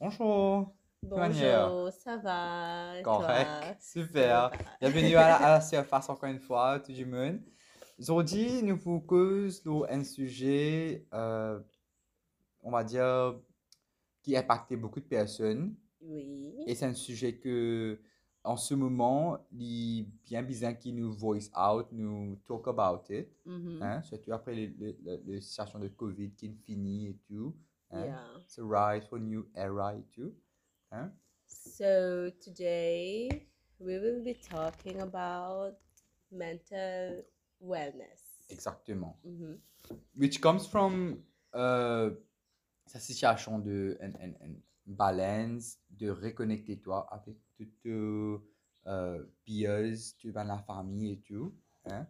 Bonjour. Bonjour, ça va? Correct. Super. Bienvenue à la, à la surface encore une fois, tout le monde. Aujourd'hui, nous vous causons un sujet, euh, on va dire, qui impacte beaucoup de personnes. Oui. Et c'est un sujet que, en ce moment, il est bien bizarre qui nous voice out, nous talk about it. Hein, surtout après les situations de Covid qui finit et tout. Hein. Yeah. C'est rise for new era tout. Hein. So today we will be talking about mental wellness. Exactement. Mhm. Which comes from euh, sa situation de un, un- un balance, de reconnecter toi avec toutes tes euh, peers, tu vas la famille et tout. Hein?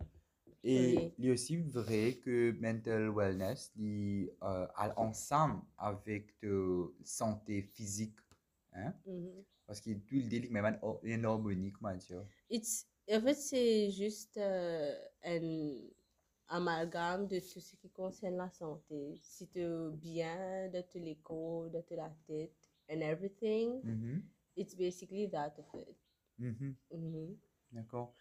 Et il est aussi vrai que mental wellness, il euh, ensemble avec ta santé physique. Hein? Mhm. Parce que tout le délire, même en en harmonie, comment dire. It's, en fait, c'est juste euh, un amalgame de tout ce qui concerne la santé. Si tu es bien de tout l'écho, de toute la tête, and everything, Mhm, it's basically that of it. mhm. Mhm. D'accord.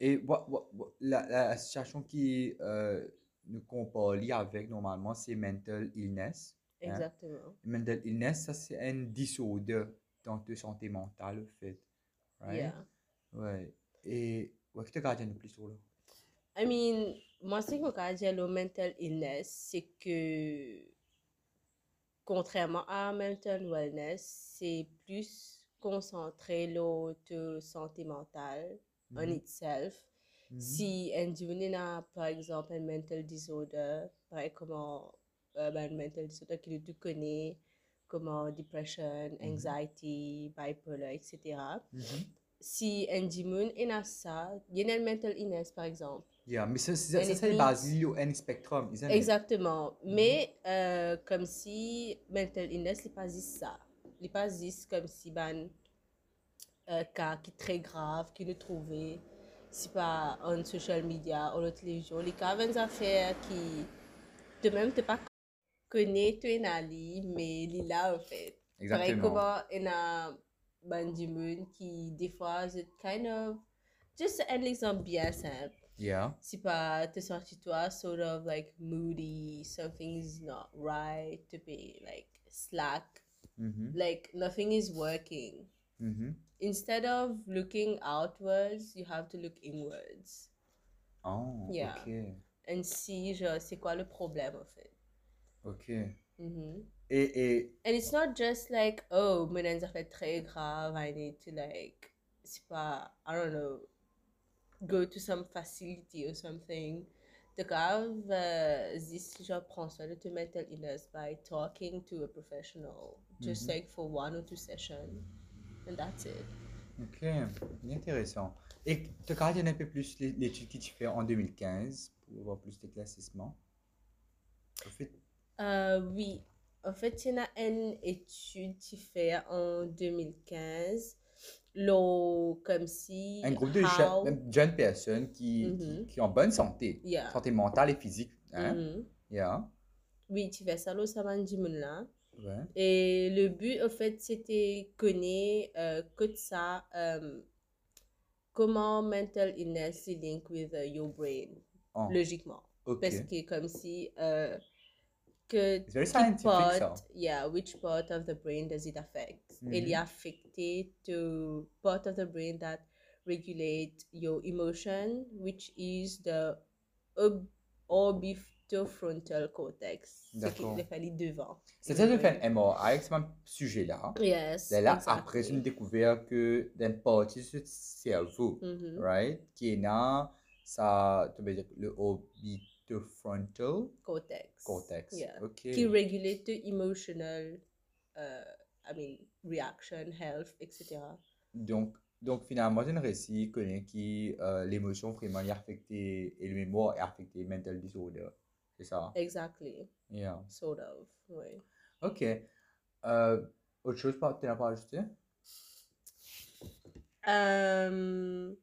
Et what- what- what- la, la situation qui euh, nous compare avec normalement, c'est mental illness. hein. Exactement. Mental illness, ça c'est un disorder dans ta santé mentale, en fait. Right? Yeah. Ouais. Et ouais, que tu peu plus sur là? I mean, moi, ce que je dire le mental illness, c'est que, contrairement à mental wellness, c'est plus concentré sur ta santé mentale en Mhm, itself. mhm, Si un a, par exemple, un mental disorder, pareil comment euh, ben, un mental disorder que tu connais, comme depression, Mhm. anxiety, bipolar, etc. Si un Jimun a ça, il y a un mental illness, par exemple. Yeah, mais ça, c'est means- basé sur un spectrum, isn't it? Exactement. Mais euh, comme si mental illness n'est pas ça. Il n'est pas comme si ben un cas qui est très grave, qui nous trouvait, c'est pas en social media ou la télévision. Les cas, des affaires qui, de même, tu pas connais tu es ali, mais il est là en fait. Pareil Exactement. comment il y a ben du monde qui, des fois, c'est kind of, juste un exemple bien simple Yeah. c'est pas te sentir toi sort of like moody something's not right to be like slack Mhm, like nothing is working mhm. instead of looking outwards you have to look inwards Oh, Yeah. ok. and see genre, c'est quoi le problème en fait Ok. Mhm. Et, et and it's not just like oh dans une affaire très grave I need to like c'est pas I don't know go to some facility or something the grave uh, this genre soin de ton mental illness by talking to a professional just Mhm. like for one or two sessions and that's it Ok, intéressant. Et tu regardes un peu plus l'é- l'étude que tu fais en 2015 pour voir plus d'éclaircissement. En fait, Euh, oui, en fait, il y a une étude qui fait en 2015, l'eau comme si un groupe de how- jeunes, personnes qui, qui, Mhm. qui ont bonne santé, Yeah. santé mentale et physique. Hein? Mhm. Yeah. Oui, tu fais ça, l'eau, ça va là. Ouais. Et le but, en fait, c'était connaître euh, que ça, euh, comment mental illness is linked with uh, your brain, Oh, logiquement. Parce que comme si euh, que It's very scientific, part, ça. yeah, which part of the brain does it affect? Mhm. Il est affecté to part of the brain that regulate your emotion, which is the ob- orbitofrontal cortex. Ce qui est fallu devant. C'est ça de faire un MRI avec ce même sujet-là. Yes. Mais là, exactly. après, j'ai découvert que une partie de ce cerveau, Mhm. right, qui est là, ça, tu veux dire, le orbitofrontal Cortex. cortex. Yeah. Ok. Qui the emotional, uh, I mean, reaction, health, etc. Donc, donc finalement, c'est un récit connaît qui euh, l'émotion vraiment est affectée et le mémoire est affecté, mental disorder. Ça. Exactly. Yeah. Sort of. Oui. Ok. Euh, autre chose, tu n'as pas ajouté? Um,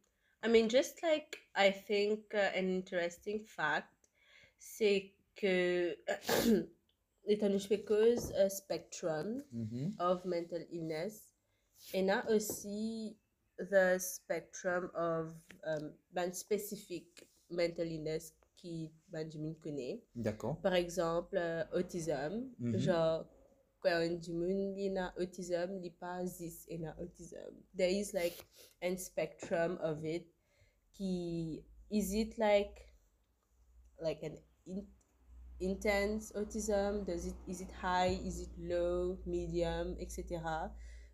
I mean, just like I think uh, an interesting fact, c'est que que cause un spectrum Mhm. of mental illness, and a aussi the spectrum of um, ben specific mental illness qui Benjamin connaît. D'accord. Par exemple, euh, autisme. Mhm. Genre, quand qu'il y a autisme, il n'y a pas 10 et a autisme. There is like a spectrum of it. Qui, is it like, like an in, intense autism? Does it, is it high? Is it low? Medium? Etc.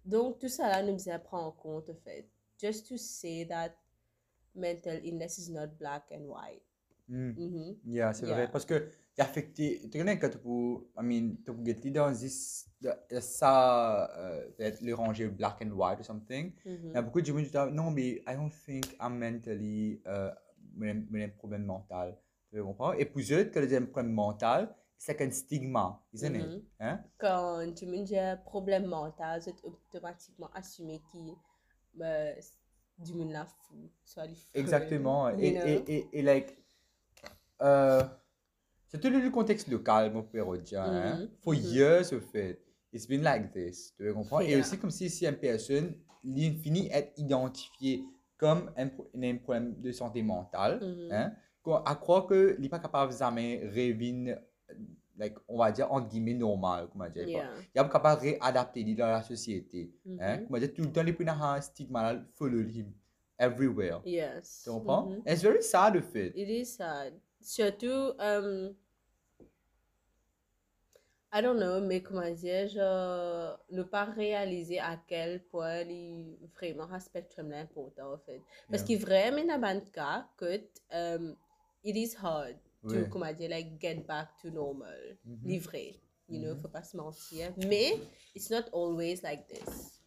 Donc, tout ça là, nous prendre en compte, en fait. Just to say that mental illness is not black and white. Mm. Mhm. Yeah, c'est Yeah. vrai. Parce que affecté. Tu connais quand tu peux. I mean, tu peux dans this. Ça. euh, Peut-être le ranger black and white or something. Mhm. Il y a beaucoup de gens qui disent non, mais I don't think I'm mentally. Euh, j'ai un problème mental. Tu comprends? Et pour eux, quand ils ont un problème mental, c'est un stigma, isn't it? Mhm. Hein? quand tu me dis un problème mental, c'est automatiquement assumé qu'il ben, du monde la fou, soit les fous. Exactement. Et, et, et, et, like, euh, c'est tout le contexte local, mon père dit, hein. Mhm, For years, au fait, it's been like this. Tu comprends? Et Yeah. aussi, comme si, si une personne, finit être identifié comme un, pro- un problème de santé mentale, Mhm. hein, qu'on- à croire qu'il n'est pas capable de jamais revient, like, on va dire, entre guillemets, normal, comment dire. Yeah. Il n'est pas capable de réadapter dans la société. Hein? Mhm. Comment dire, tout le temps, les gens ont un stigma, follow him everywhere. Yes. Tu comprends? Mhm. It's very sad, le fait. It is sad. Surtout, um, I don't know, mais comment dire, genre, ne pas réaliser à quel point il vraiment un spectrum là important, en fait. Parce Yeah. que vraiment, dans le cas, que, um, it is hard to, Ouais. comment dire, like, get back to normal. Mhm. Livré. You know, Mhm. faut pas se mentir. Mais, it's not always like this.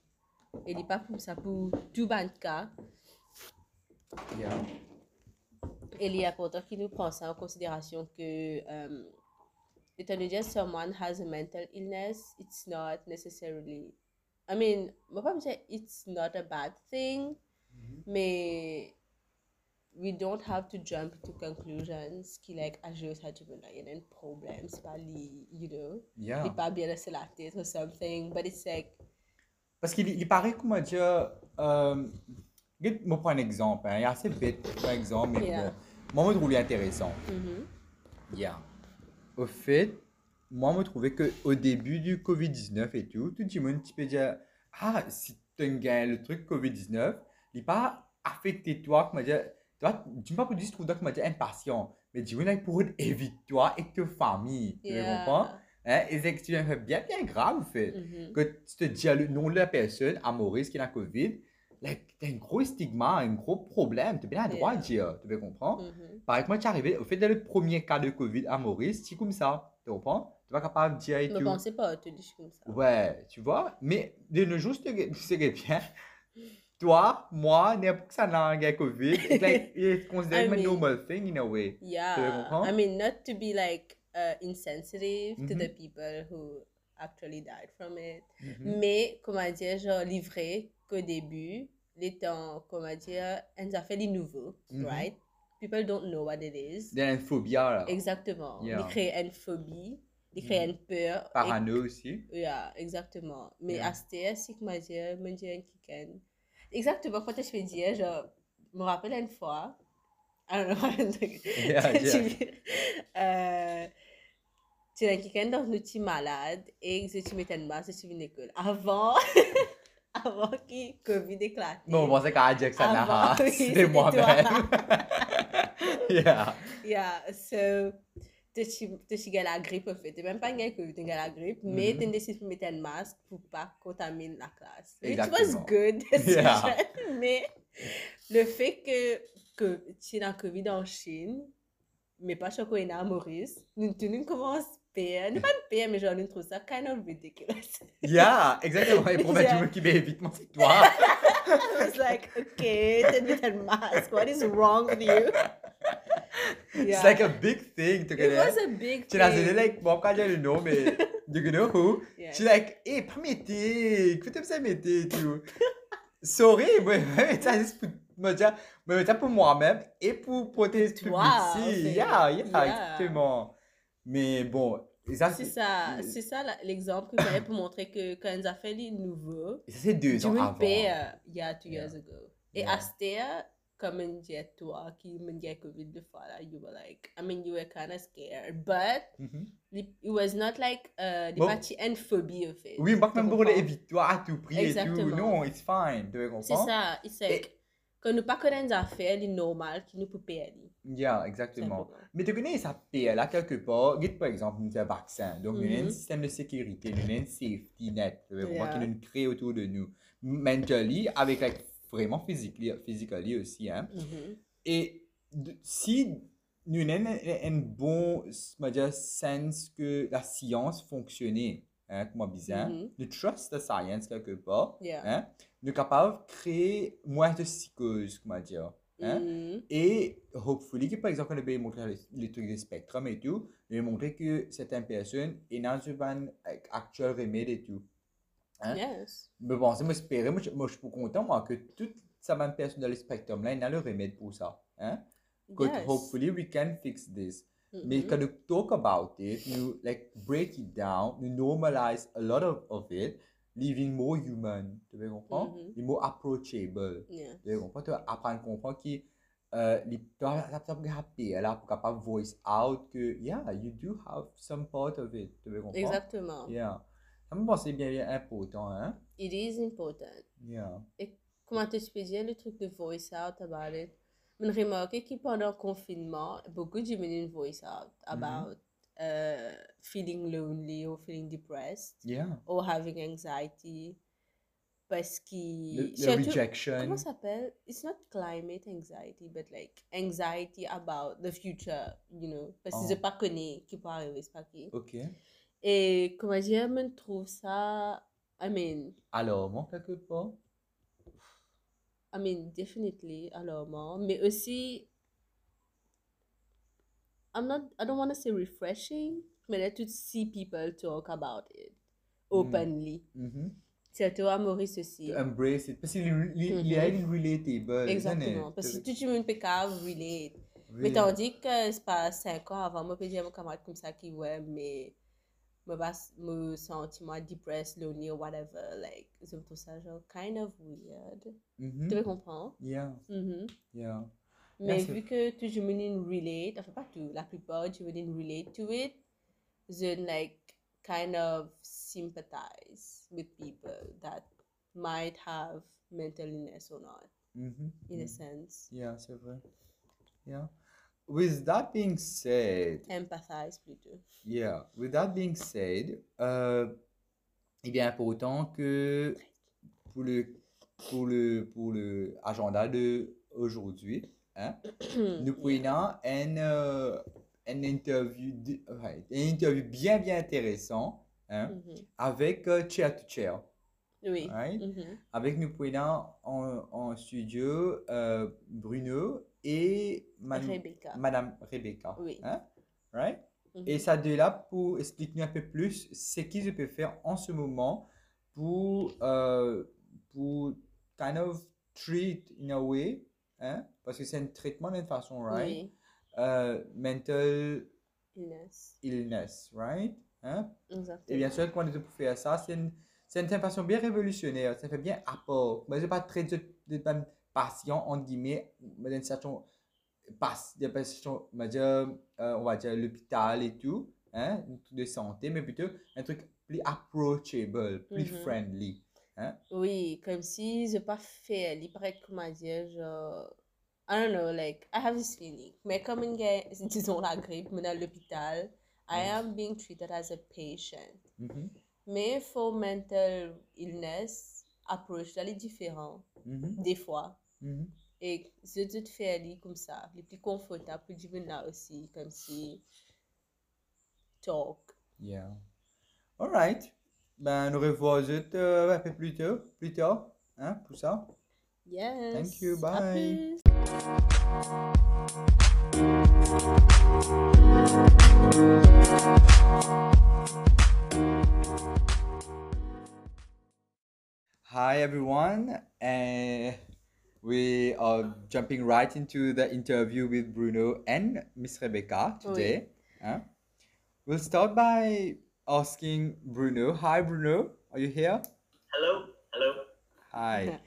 Il n'est pas comme ça pour tout le cas. Yeah. Il est important qu'il nous prenne ça en considération que um, étant donné que someone has a mental illness, it's not necessarily, I mean, je ne vais pas dire it's not a bad thing, Mhm. mais we don't have to jump to conclusions qui, like, à jouer ça, il y a un problème, c'est pas li, you know, Yeah. il n'est pas bien laissé la tête or something, but it's like, Parce qu'il il paraît, comment dire, euh, je vais prendre un exemple, hein, il est assez bête, par exemple, mais Yeah. bon, moi, je trouve intéressant. mhm, Yeah. Au fait, moi, je trouvais qu'au début du Covid-19 et tout, tout le monde peut dire, ah, si tu as gagné le truc Covid-19, il n'est pas affecté toi, dire, toi, tu ne peux pas dire, trouver comment dire, impatient, mais tu veux pour éviter toi et ta famille, tu Yeah. comprends? Hein? Et c'est que tu bien, bien grave, en fait. mhm. que tu te dis le nom de la personne à Maurice qui a la COVID, t'as un gros stigma, un gros problème. Tu bien le droit de dire, tu veux comprendre? mhm. Par exemple, tu es arrivé, au fait, dans le premier cas de COVID à Maurice, c'est comme ça, tu comprends? Tu vas capable de dire et Ne tout. pensez pas à te dire comme ça. Ouais, tu vois? Mais de nos jours, c'est bien. Toi, moi, n'importe ça n'a un COVID, it's like, it's considered I a mean- normal thing in a way. Yeah, comprends? I mean, not to be like uh, insensitive to Mhm. the people who actually died from it, Mhm. mais comment dire, genre livré qu'au début, les temps, comment dire, elles ont fait des nouveaux, Mhm. right? People don't know what it is. Il y a une phobie là. Exactement. Yeah. Ils créent une phobie, ils créent Mhm. une peur. et- Parano aussi. Yeah, exactement. Mais Yeah. à cette c'est moi, je me dis un kicken. Exactement, quand je fais dire, genre, je me rappelle une fois, I don't know, Yeah, yeah. tu euh, tu es quelqu'un dans une petite malade et que tu mets une masse et tu viens à l'école. Avant, avant que Covid éclate. Non, moi, c'est qu'à dire que ça n'a pas. c'était moi-même. yeah. Yeah, so, tu as la grippe, en fait. Tu même pas gagné Covid, tu as la grippe, mais Mhm. tu as décidé de mettre un masque pour pas contaminer la classe. Which Exactement. was good Yeah. mais le fait que, que tu as la Covid en Chine, mais pas chez Corinna à Maurice, nous, nous, nous payer, nous pas de payer, mais genre, nous trouvons ça kind of ridiculous. Yeah, exactement. Et pour mettre Yeah. du monde qui moi, c'est toi. I was like, okay, tu mis un masque, what is wrong with you? It's like a big thing, tu It connais? was a big thing. dit, like, bon, quand j'ai le nom, mais, you know who? Yeah. Tu like, hey, pas m'aider, écoutez ça m'aider tout. Sorry, mais, ça, c'est pour me dire, mais ça pour moi-même et pour protéger le public. en fait. Yeah, yeah, Yeah. exactement. Mais bon, C'est c'est ça, c'est ça l'exemple que j'avais pour montrer que quand ils ont fait les nouveaux, c'est deux ans avant. payes il y a two Yeah. years ago. Et Yeah. Astea, comme un jet toi qui me dit COVID fois là, you were like, I mean, you were kind of scared, but Mhm. it was not like uh, the Bon. party and phobie of it. Oui, pas même pour les évite-toi à tout prix et tout. Exactement. Non, it's fine. Tu comprends? C'est ça, it's like, quand nous pas connaissons des affaires, les normales qui nous peut payer. Yeah, exactement. Mais tu connais ça PLA quelque part. Regarde par exemple, nous avons un vaccin. Donc, nous avons un Mhm. système de sécurité, nous avons un safety net Yeah. qui nous crée autour de nous. Mentally, avec like, vraiment physically, physically aussi. Hein. Mhm. Et de- si nous avons un, un bon dire, sens que la science fonctionnait, hein, comme bizarre, Mhm. nous trust the science quelque part, Yeah. hein, nous sommes capables de créer moins de psychose, comment dire. Hein? Mhm. Et, hopefully, que par exemple, on a bien montré les, les trucs de spectrum et tout, on a montré que certaines personnes est dans un actuel remède et tout. Hein? Yes. Mais bon, c'est moi, j'espérais, moi, je suis content, moi, que toutes ces mêmes personnes dans le spectrum là, ils ont le remède pour ça. Hein? Que Yes. hopefully, we can fix this. Mais Mhm. quand nous talk about it, nous, like, break it down, nous normalize a lot of, of it, leaving more human, tu veux comprendre? Et more approachable. Yeah. Tu comprends? Tu vas apprendre à comprendre que euh, les- happy, là, pour capable voice out que, yeah, you do have some part of it. Tu veux comprendre? Exactement. Yeah. Ça me c'est bien, bien important, hein? It is important. Yeah. Comment tu peux dire le truc de voice out about it? Je remarqué que pendant le confinement, beaucoup de gens ont voice out about uh, feeling lonely or feeling depressed Yeah. or having anxiety. Parce que. Le, le rejection. Comment ça s'appelle? It's not climate anxiety, but like anxiety about the future, you know. Parce que Oh. je pas connais qui peut arriver, c'est pas qui. Ok. Et comment dire, je trouve ça. I mean, Alors, moi, quelque part? I mean, definitely alarmant, mais aussi, I'm not, I don't want to say refreshing, mais là, to see people talk about it openly. Mhm. Surtout à Maurice aussi. To embrace it. Parce qu'il est il est relatable. Exactement. Parce que tout le monde peut relate. Mais tandis que c'est pas 5 ans avant, moi, peux à mon camarade comme ça qui, ouais, mais me pas me sentir moi depressed, lonely or whatever. Like, je trouve ça genre kind of weird. Mhm. Tu me comprends? Yeah. Mhm. Yeah. Mais c'est- vu que tout le monde relate, enfin pas tout, la plupart du monde relate to it, then like kind of sympathize with people that might have mental illness or not, Mhm. in a Mhm. sense. Yeah, c'est vrai. Yeah. With that being said, Empathize plutôt. yeah, with that being said, euh, il est important que pour le pour le pour le agenda de aujourd'hui, hein, nous prenons un euh, un interview de- ouais, une interview bien bien intéressant, hein, Mhm. avec euh, Chair to Chair. Oui. Right? Mhm. Avec nous prenons en, en studio euh, Bruno et Man- Rebecca. Madame Rebecca. Oui. Hein? Right? Mhm. Et ça de là pour expliquer un peu plus ce que je peux faire en ce moment pour, pour kind of treat in a way, hein? parce que c'est un traitement d'une façon, right? Oui. Euh, mental Illness. illness, right? Hein? Exactement. Et bien sûr, quand on est pour faire ça, c'est une, c'est une façon bien révolutionnaire. Ça fait bien apport. Je n'ai pas très de, de, de patients, entre guillemets, mais d'une certaine on va dire, euh, on va dire l'hôpital et tout, hein, de santé, mais plutôt un truc plus approachable, plus Mhm. friendly. Oui, comme si je pas fait, il paraît comment dire, genre, I don't know, like, I have this feeling. Mais comme une gars, disons la grippe, mais dans l'hôpital, I Mm. am being treated as a patient. Mhm, Mais for mental illness, approche là, est différent, mhm, des fois. mhm. Et je dois te faire aller comme ça, les plus confortable pour dire là aussi, comme si talk. Yeah. All right. Ben, nous revoit euh, un peu plus tard, plus tard, hein, pour ça. Yes. Thank you, bye. Hi everyone, and we are jumping right into the interview with Bruno and Miss Rebecca today. Hein? we'll start by asking Bruno. Hi, Bruno. Are you here? Hello, hello. Hi.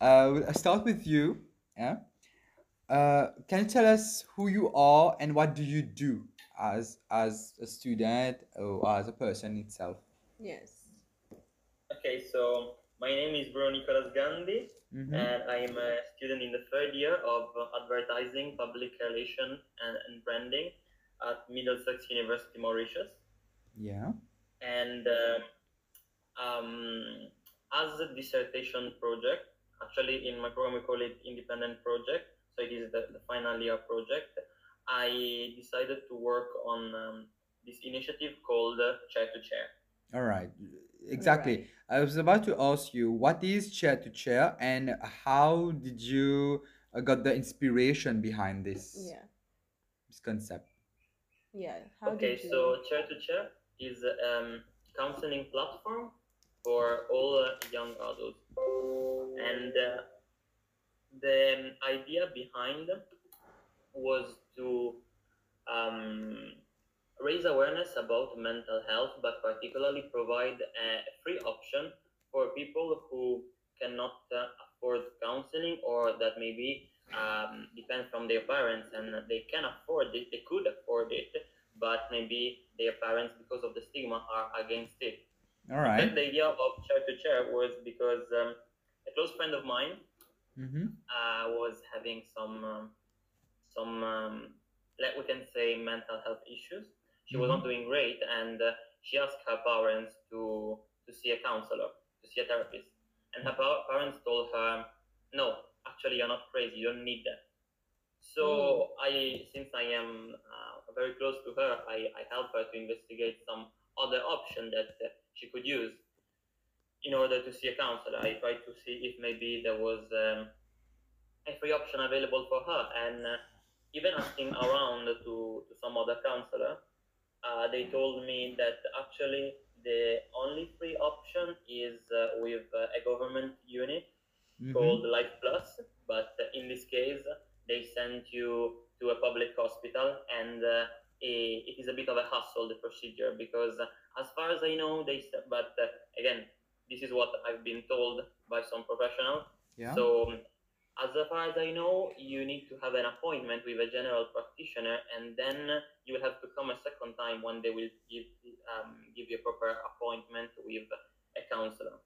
Uh, we'll I'll start with you. Yeah. Uh, can you tell us who you are and what do you do as as a student or as a person itself? Yes. Okay, so my name is Bruno Nicolas Gandhi, Mm-hmm. and I'm a student in the third year of uh, advertising, public relation, and, and branding at Middlesex University Mauritius. Yeah. And uh, um, as a dissertation project, actually in my program we call it independent project, so it is the, the final year project. I decided to work on um, this initiative called uh, Chair to Chair. All right. Exactly. Right. I was about to ask you what is chair to chair and how did you uh, got the inspiration behind this Yeah. this concept? Yeah. How Okay, did you? so Chair to Chair is a um, counseling platform for all young adults. And uh, the idea behind was to um, raise awareness about mental health, but particularly provide a free option for people who cannot uh, afford counseling or that maybe um, depend from their parents and they can afford it, they could afford it, but maybe their parents, because of the stigma, are against it. All right. The idea of chair to chair was because um, a close friend of mine Mm-hmm. uh, was having some um, some um, let we can say mental health issues. She was not doing great, and uh, she asked her parents to to see a counselor, to see a therapist. And her pa- parents told her, "No, actually, you're not crazy. You don't need that." So I, since I am uh, very close to her, I, I helped her to investigate some other option that she could use in order to see a counselor. I tried to see if maybe there was um, a free option available for her, and uh, even asking around to, to some other counselor, uh, they told me that actually the only free option is uh, with uh, a government unit Mm-hmm. called Life Plus, but in this case, they sent you to a public hospital, and uh, it is a bit of a hassle the procedure because, uh, as far as I know, they. But uh, again, this is what I've been told by some professional. Yeah. So, um, as far as I know, you need to have an appointment with a general practitioner, and then you will have to come a second time when they will give um, give you a proper appointment with a counselor.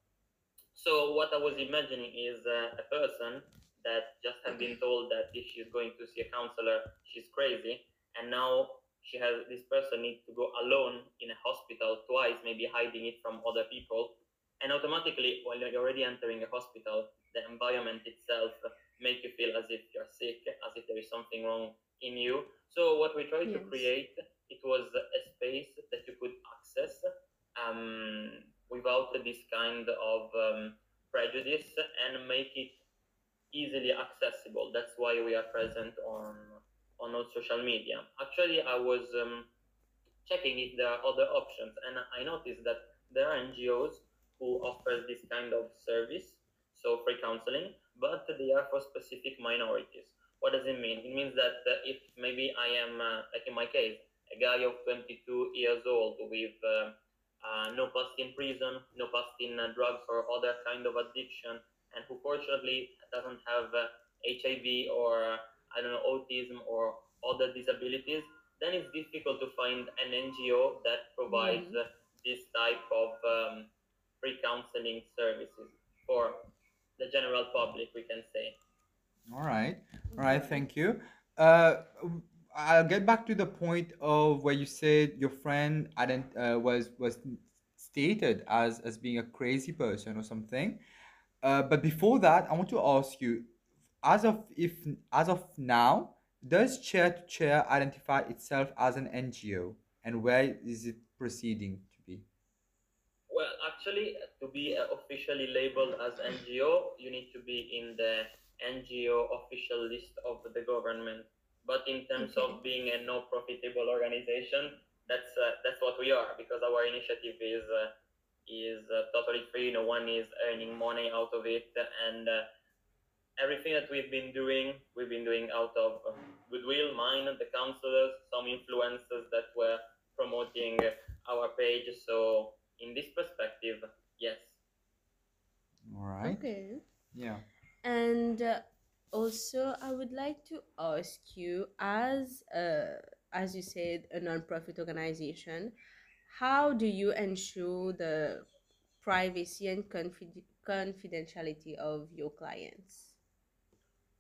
So what I was imagining is uh, a person that just have been told that if she's going to see a counselor, she's crazy, and now she has this person needs to go alone in a hospital twice, maybe hiding it from other people, and automatically when you're already entering a hospital, the environment itself make you feel as if you're sick, as if there is something wrong in you. So what we tried to create, it was a space that you could access um, without this kind of um, prejudice and make it easily accessible. That's why we are present on on all social media. Actually, I was um, checking if there are other options, and I noticed that there are NGOs who offer this kind of service, so free counseling, but they are for specific minorities. What does it mean? It means that uh, if maybe I am, uh, like in my case, a guy of 22 years old with uh, uh, no past in prison, no past in uh, drugs or other kind of addiction, and who fortunately doesn't have uh, HIV or I don't know autism or other disabilities, then it's difficult to find an NGO that provides uh, this type of um, free counseling services for the general public, we can say. All right. All right. Thank you. Uh, w- I'll get back to the point of where you said your friend ident- uh, was was stated as as being a crazy person or something. Uh, but before that, I want to ask you, as of if as of now, does Chair to Chair identify itself as an NGO, and where is it proceeding to be? Well, actually, to be uh, officially labeled as NGO, you need to be in the NGO official list of the government. But in terms Okay. of being a no profitable organization, that's uh, that's what we are because our initiative is uh, is uh, totally free. No one is earning money out of it, and uh, everything that we've been doing, we've been doing out of uh, goodwill. Mine, the counselors, some influencers that were promoting our page. So in this perspective, yes. All right. Okay. Yeah. And uh, also, I would like to ask you, as uh, as you said, a non-profit organization, how do you ensure the privacy and confid- confidentiality of your clients?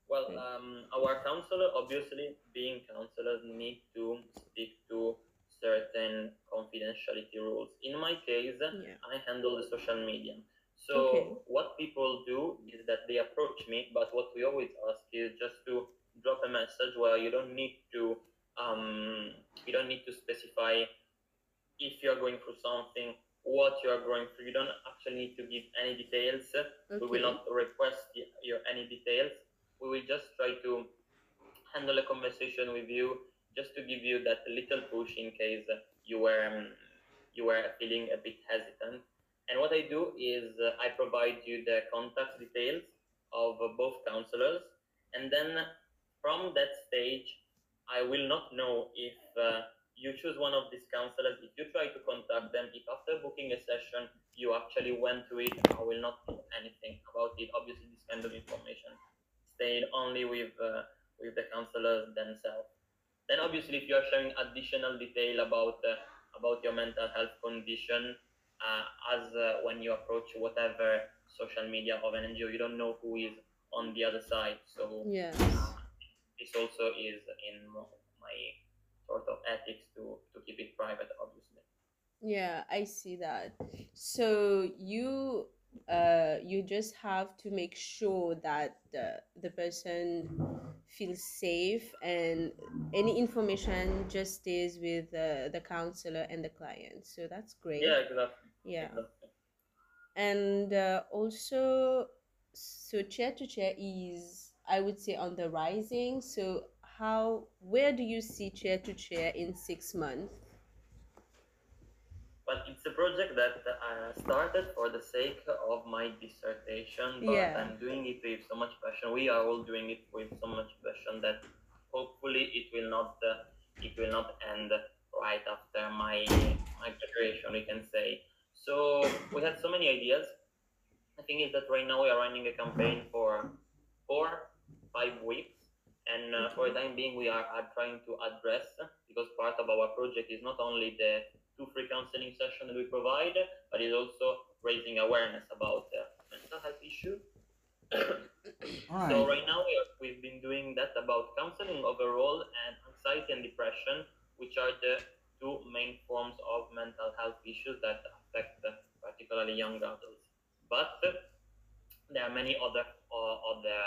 Well, um, our counselor, obviously, being counselors, need to stick to certain confidentiality rules. In my case, Yeah. I handle the social media. So Okay. what people do is that they approach me, but what we always ask is just to drop a message where you don't need to um, you don't need to specify if you're going through something, what you are going through. You don't actually need to give any details. We will not request your any details. We will just try to handle a conversation with you, just to give you that little push in case you were um, you were feeling a bit hesitant. And what I do is uh, I provide you the contact details of uh, both counselors, and then from that stage, I will not know if uh, you choose one of these counselors. If you try to contact them, if after booking a session you actually went to it, I will not do anything about it. Obviously, this kind of information stayed only with uh, with the counselors themselves. Then, obviously, if you are sharing additional detail about uh, about your mental health condition, uh, as uh, when you approach whatever social media of an NGO, you don't know who is on the other side. So Yes. uh, this also is in my sort of ethics to to keep it private, obviously. Yeah, I see that. So you uh you just have to make sure that the the person feels safe and any information just stays with uh, the counselor and the client. So that's great. Yeah, exactly. Yeah. exactly. And uh, also so chair to chair is I would say on the rising. So how where do you see chair to chair in six months? But it's a project that I started for the sake of my dissertation, but Yeah. I'm doing it with so much passion. We are all doing it with so much passion that hopefully it will not uh, it will not end right after my my graduation. We can say. So we had so many ideas. The thing is that right now we are running a campaign for four five weeks, and uh, for the time being we are, are trying to address because part of our project is not only the two free counseling sessions that we provide, but it's also raising awareness about uh, mental health issues. All So right. right now we are, we've been doing that about counseling overall and anxiety and depression, which are the two main forms of mental health issues that affect uh, particularly young adults. But uh, there are many other uh, other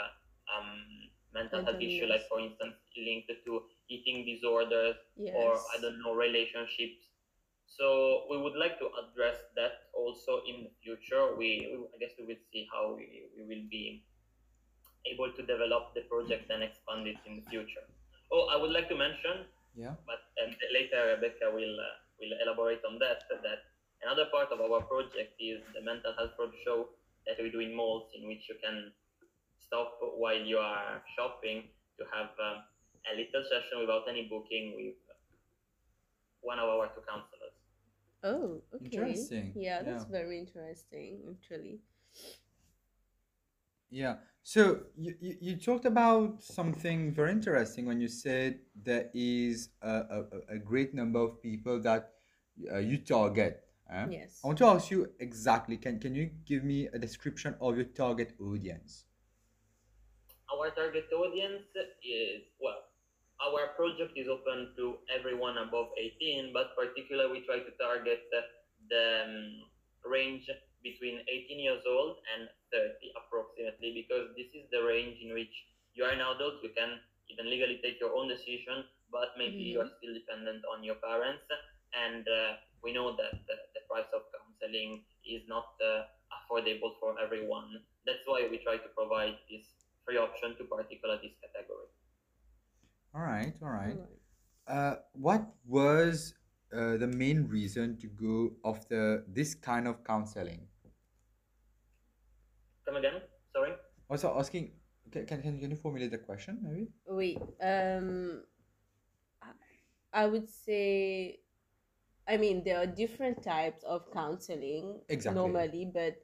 um, mental health issue issues, like for instance linked to eating disorders Yes. or I don't know relationships. So we would like to address that also in the future. We, we I guess we will see how we, we will be able to develop the project and expand it in the future. Oh, I would like to mention, Yeah. but and later Rebecca will uh, will elaborate on that. That another part of our project is the mental health road show that we do in malls, in which you can stop while you are shopping to have um, a little session without any booking with one of our two counselors. Oh, okay. Interesting. Yeah, that's Yeah. very interesting, actually. Yeah. So you, you, you talked about something very interesting when you said there is a, a, a- a great number of people that uh, you target. eh? Yes. I want to ask you exactly, can, can you give me a description of your target audience? Our target audience is well, our project is open to everyone above 18, but particularly we try to target the um, range between 18 years old and 30 approximately, because this is the range in which you are an adult, you can even legally take your own decision, but maybe you are still dependent on your parents, and uh, we know that the, the price of counseling is not uh, affordable for everyone. That's why we try to provide this free option to particular this category. All right, all right. Alright. Uh, what was uh, the main reason to go after this kind of counseling? Come again? Sorry. Also asking, can, can, can you formulate the question maybe? Wait, um, I- I would say I mean, there are different types of counseling Exactly. normally, but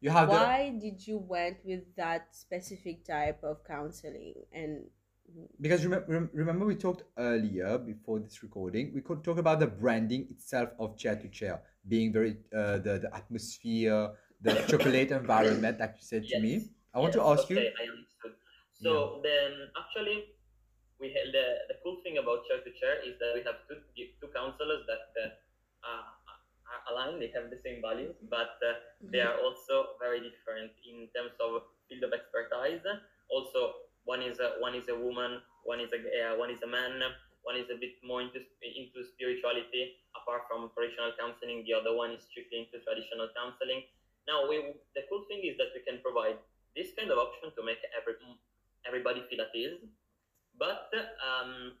You have the why did you went with that specific type of counseling? And because remember, remember we talked earlier before this recording we could talk about the branding itself of chair to chair being very uh, the the atmosphere the chocolate environment like you said to me i want to Yes, ask okay, you I understood. So then, actually, we ha- the the cool thing about chair to chair is that we have two two counselors that uh, are, are aligned. They have the same values, but uh, they are also very different in terms of field of expertise. Also, one is a one is a woman, one is a uh, one is a man, one is a bit more into into spirituality. Apart from traditional counseling, the other one is strictly into traditional counseling. Now, we the cool thing is that we can provide this kind of option to make every everybody feel at ease. But um,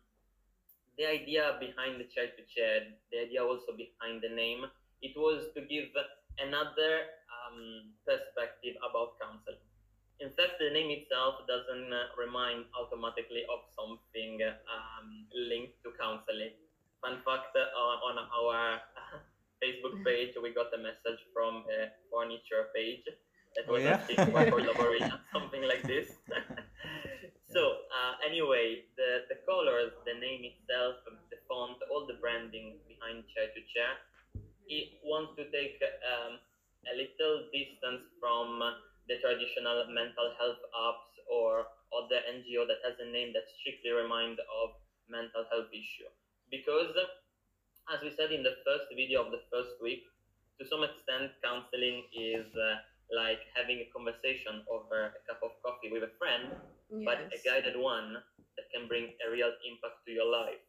the idea behind the chair to chair, the idea also behind the name, it was to give another um, perspective about counseling. Fact, the name itself doesn't uh, remind automatically of something um, linked to counseling. Fun fact uh, on our Facebook page, we got a message from a furniture page that Oh, was yeah? asking for collaboration, something like this. so uh, anyway, the the colors, the name itself, the font, all the branding behind chair to chair, it wants to take um, a little distance from the traditional mental health apps or other NGO that has a name that strictly remind of mental health issue. Because, as we said in the first video of the first week, to some extent, counseling is uh, like having a conversation over a cup of coffee with a friend, but a guided one that can bring a real impact to your life.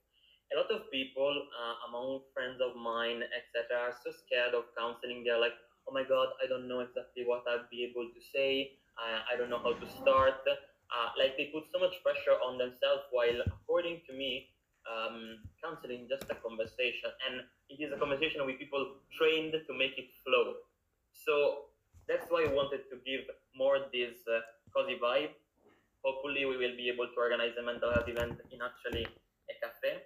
A lot of people, uh, among friends of mine, etc., are so scared of counseling. They're like, "Oh my God, I don't know exactly what I'll be able to say. Uh, I don't know how to start." Uh, like they put so much pressure on themselves. While, according to me, um, counseling just a conversation, and it is a conversation with people trained to make it flow. So that's why I wanted to give more this uh, cozy vibe. Hopefully, we will be able to organize a mental health event in actually a cafe.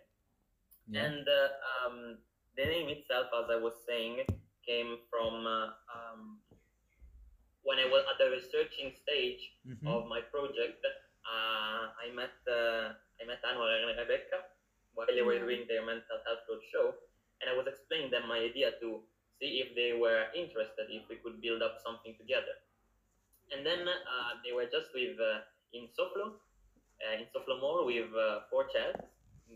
yeah. And uh, um, the name itself, as I was saying, came from uh, um, when I was at the researching stage Mhm. of my project. Uh, I met uh, I met Anwar and Rebecca while they were doing their mental health roadshow, and I was explaining them my idea to see if they were interested if we could build up something together. And then uh, they were just with uh, in Soflo, uh, in Soflo Mall with uh, four chairs.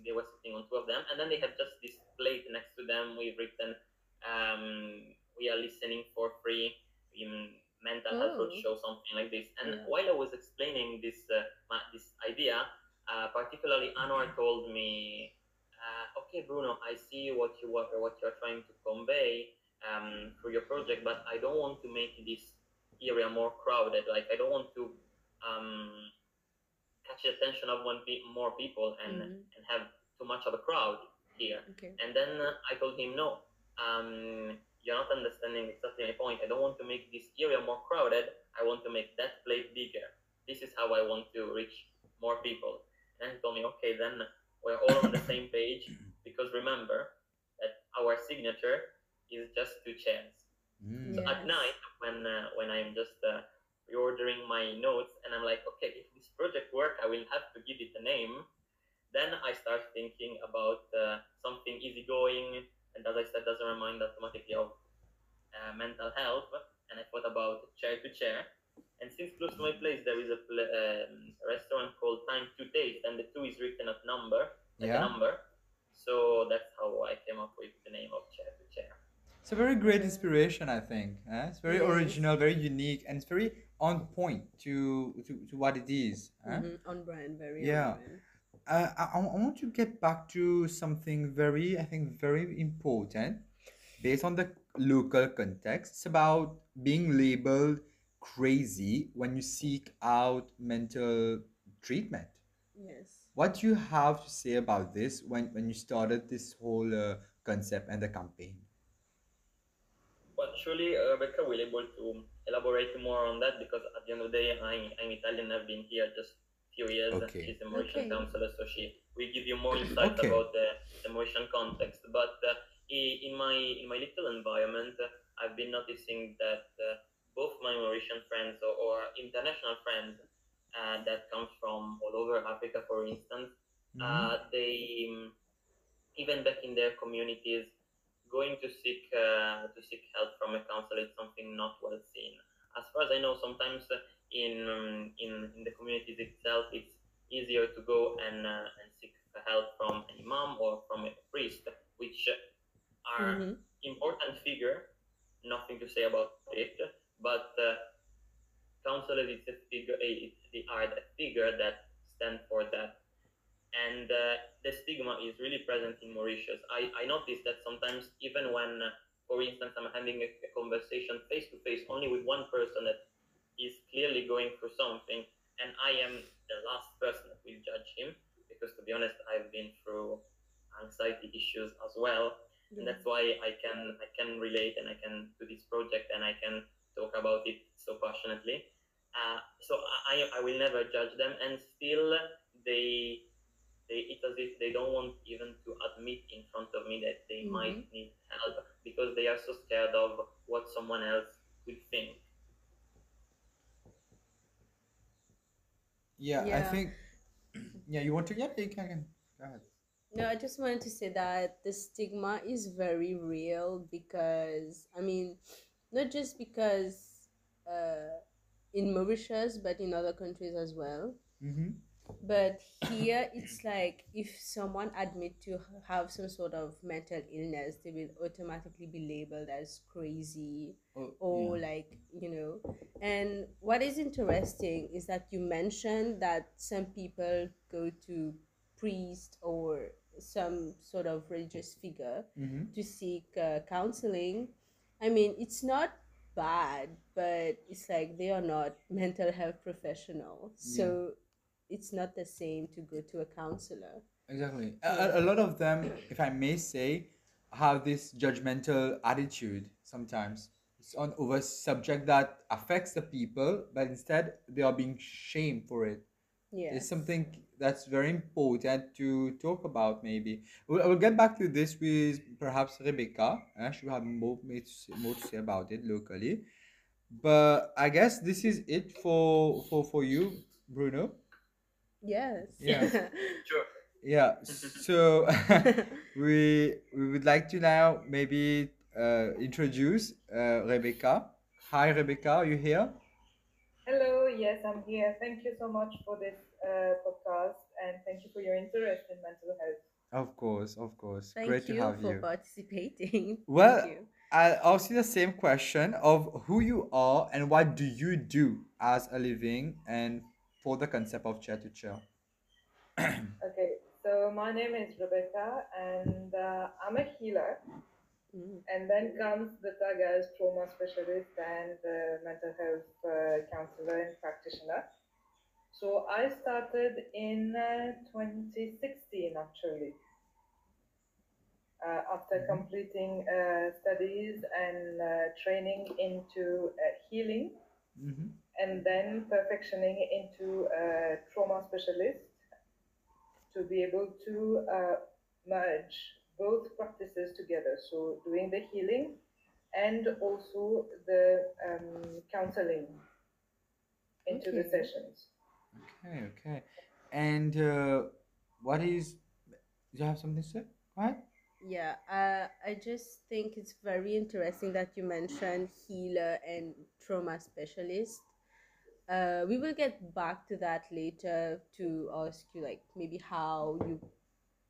They were sitting on two of them, and then they had just this plate next to them with written, um, "We are listening for free." In mental health Oh. roadshow, something like this. And Yeah. while I was explaining this uh, this idea, uh, particularly Anwar told me, uh, "Okay, Bruno, I see what you what, what you're trying to convey um, through your project, but I don't want to make this area more crowded. Like I don't want to um, catch the attention of one pe- more people and Mhm. and have too much of a crowd here." Okay. And then uh, I told him, no, um, you're not understanding exactly my point. I don't want to make this area more crowded. I want to make that plate bigger. This is how I want to reach more people. And he told me, okay, then we're all on the same page because remember that our signature is just two chairs. Mm. So at night, when uh, when I'm just uh, reordering my notes and I'm like, okay, if this project work, I will have to give it a name. Then I start thinking about uh, something easygoing, and as I said, doesn't remind automatically of uh, mental health. And I thought about chair to chair. And since close to my place there is a, pl- um, a restaurant called Time to Taste, and the two is written at number, like Yeah. a number. So that's how I came up with the name of chair to chair. It's a very great inspiration, I think. eh? It's very It is. original, very unique, and it's very on point to to, to what it is. eh? Mhm. On brand, very Yeah. on brand. Uh, I, I I want to get back to something very, I think, very important based on the local context. It's about being labeled crazy when you seek out mental treatment. Yes. What do you have to say about this when, when you started this whole uh, concept and the campaign? Well, surely uh, Rebecca will be able to elaborate more on that because at the end of the day, I'm, I'm Italian. I've been here just few years. Okay. She's a Mauritian Okay. counselor, so she will give you more insight Okay. about the, the Mauritian context. But uh, in my in my little environment, uh, I've been noticing that uh, both my Mauritian friends or, or international friends uh, that come from all over Africa, for instance, uh, they um, even back in their communities, going to seek uh, to seek help from a counselor is something not well seen. As far as I know, sometimes uh, in um, in, in the communities itself, it's easier to go and uh, and seek help from an imam or from a priest, which are Mhm. important figure. Nothing to say about it, but uh, counselors is a figure. They are the figure that stand for that and uh, the stigma is really present in Mauritius. I, I noticed that sometimes, even when, uh, for instance, I'm having a, a conversation face to face only with one person that is clearly going through something, and I am the last person that will judge him, because to be honest, I've been through anxiety issues as well, and that's why I can I can relate and I can do this project and I can talk about it so passionately. Uh, so I I will never judge them, and still they they it's as if they don't want even to admit in front of me that they Mhm. might need help because they are so scared of what someone else would think. Yeah, I think. Yeah, you want to? Yeah, you can. can. Go ahead. No, I just wanted to say that the stigma is very real because, I mean, not just because uh, in Mauritius, but in other countries as well. Mm-hmm. But here, it's like if someone admit to have some sort of mental illness, they will automatically be labeled as crazy Oh, or yeah. like you know and what is interesting is that you mentioned that some people go to priest or some sort of religious figure Mm-hmm. to seek uh, counseling i mean it's not bad but it's like they are not mental health professional so it's not the same to go to a counselor Exactly. A, a- lot of them, if I may say, have this judgmental attitude sometimes. It's on over subject that affects the people, but instead they are being shamed for it. yeah It's something that's very important to talk about. Maybe we'll, we'll get back to this with perhaps Rebecca. Uh, she will have more, more to say- more to say about it locally. But I guess this is it for for for you, Bruno. Yes Yeah. Sure. Yeah. So we we would like to now maybe uh, introduce uh, Rebecca. Hi, Rebecca. Are you here? Hello, yes, I'm here. Thank you so much for this uh, podcast and thank you for your interest in mental health. Of course, of course. thank Great you to have for you. For participating Well, I'll ask you the same question of who you are and what do you do as a living and for the concept of chair to chair. Okay, so my name is Rebecca and uh, I'm a healer. Mm. And then comes the tag as trauma specialist and uh, mental health uh, counselor and practitioner. So I started in uh, 2016 actually. Uh, after Mhm. completing uh, studies and uh, training into uh, healing Mm-hmm. And then perfectioning into a trauma specialist to be able to uh, merge both practices together. So doing the healing and also the um, counseling into the sessions. Okay, okay. And uh, what is? Do you have something to say? Go ahead. Yeah, uh, I just think it's very interesting that you mentioned healer and trauma specialist. Uh, we will get back to that later to ask you like maybe how you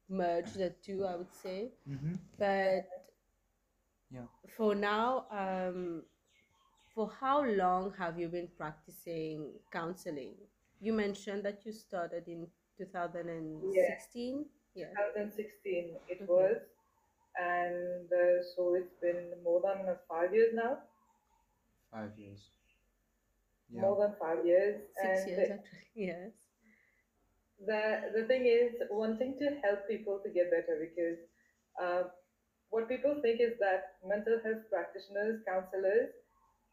merge the two, I would say. Mm-hmm. But Yeah. for now, um, for how long have you been practicing counseling? You mentioned that you started in 2016. Yeah. 2016 it was, and uh, so it's been more than uh, five years now. Five years. Yeah. More than five years. Six and years actually. Yes. the the thing is wanting to help people to get better because uh, what people think is that mental health practitioners counselors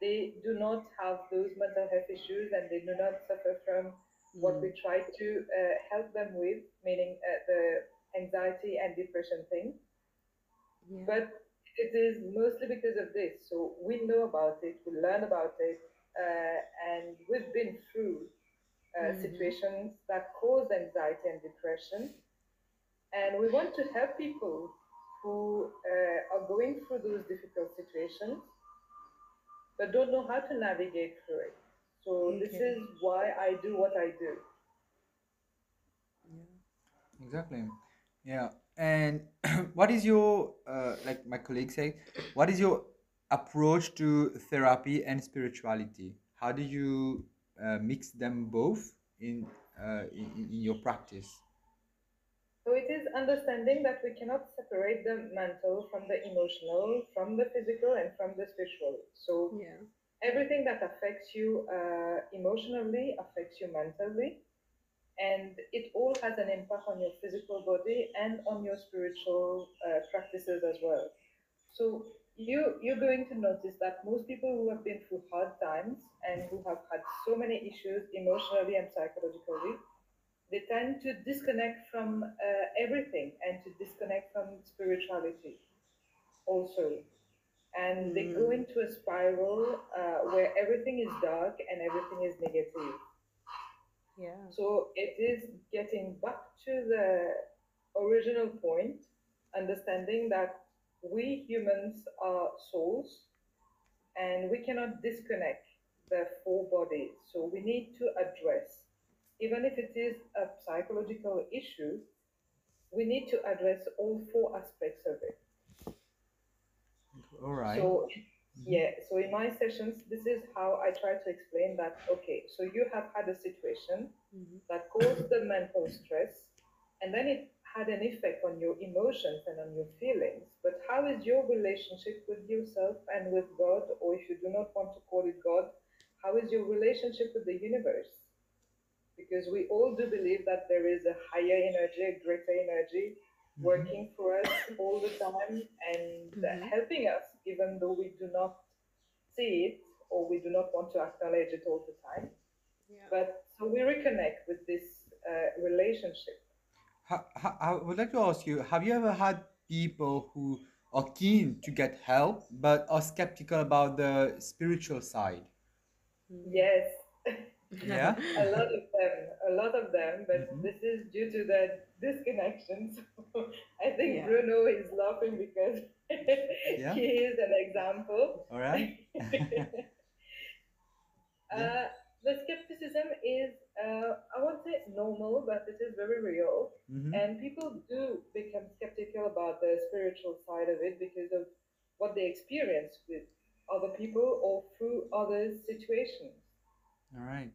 they do not have those mental health issues and they do not suffer from what we try to uh, help them with meaning uh, the anxiety and depression thing Yeah. But it is mostly because of this. So we know about it, we learn about it, and we've been through uh, Mhm. situations that cause anxiety and depression. And we want to help people who uh, are going through those difficult situations but don't know how to navigate through it. So this is why I do what I do. Yeah. Exactly. Yeah. And what is your, uh, like my colleague said, what is your approach to therapy and spirituality? How do you uh, mix them both in, uh, in, in in your practice? So it is understanding that we cannot separate the mental from the emotional, from the physical, and from the spiritual. So Yeah. everything that affects you uh, emotionally affects you mentally, and it all has an impact on your physical body and on your spiritual uh, practices as well. So you you're going to notice that most people who have been through hard times and who have had so many issues emotionally and psychologically, they tend to disconnect from uh, everything and to disconnect from spirituality also and they go Mm. into a spiral uh, where everything is dark and everything is negative. Yeah. So it is getting back to the original point, understanding that we humans are souls and we cannot disconnect the four bodies. So we need to address, even if it is a psychological issue, we need to address all four aspects of it. All right. So yeah, so in my sessions, this is how I try to explain that. Okay, so you have had a situation Mhm. that caused the mental stress, and then it had an effect on your emotions and on your feelings. But how is your relationship with yourself and with God, or if you do not want to call it God, how is your relationship with the universe? Because we all do believe that there is a higher energy, a greater energy Mhm. working for us all the time and Mhm. helping us, even though we do not see it or we do not want to acknowledge it all the time. Yeah. But so we reconnect with this uh, relationship. Ha- ha- I would like to ask you, have you ever had people who are keen to get help but are skeptical about the spiritual side? Yes, Yeah? a lot of them, a lot of them, but Mhm. this is due to the disconnections. I think Yeah. Bruno is laughing because Yeah. he is an example. All right. uh, the skepticism is, uh, I won't say normal, but it is very real. Mhm. And people do become skeptical about the spiritual side of it because of what they experience with other people or through other situations. All right.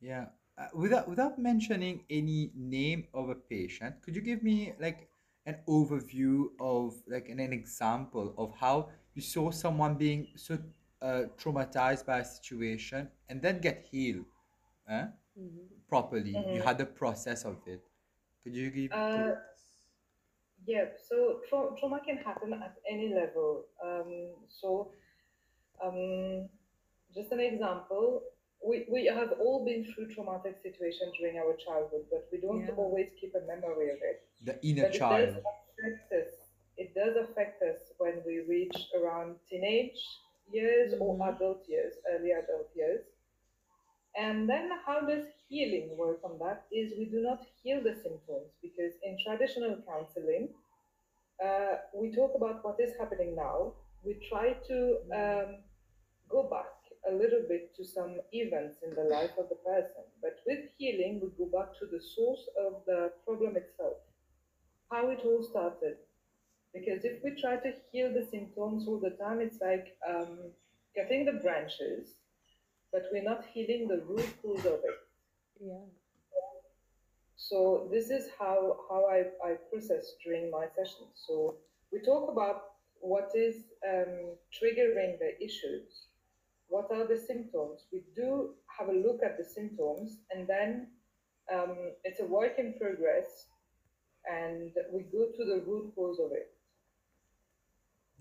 Yeah. Uh, without without mentioning any name of a patient, could you give me like an overview of like an, an example of how you saw someone being so uh, traumatized by a situation and then get healed eh, Mhm. properly? You Mhm. had the process of it. Could you give? Uh, Yeah, so tra- trauma can happen at any level. Um, so, um, just an example, we, we have all been through traumatic situations during our childhood, but we don't Yeah. always keep a memory of it. the inner But it does child. affect us. It does affect us when we reach around teenage years or Mhm. adult years, early adult years. And then how does healing work on that is we do not heal the symptoms because in traditional counseling, uh, we talk about what is happening now. We try to um, go back a little bit to some events in the life of the person. But with healing, we go back to the source of the problem itself, how it all started. Because if we try to heal the symptoms all the time, it's like um, cutting the branches, but we're not healing the root cause of it. Yeah. So this is how, how I, I process during my sessions. So we talk about what is um, triggering the issues. What are the symptoms? We do have a look at the symptoms and then um, it's a work in progress and we go to the root cause of it.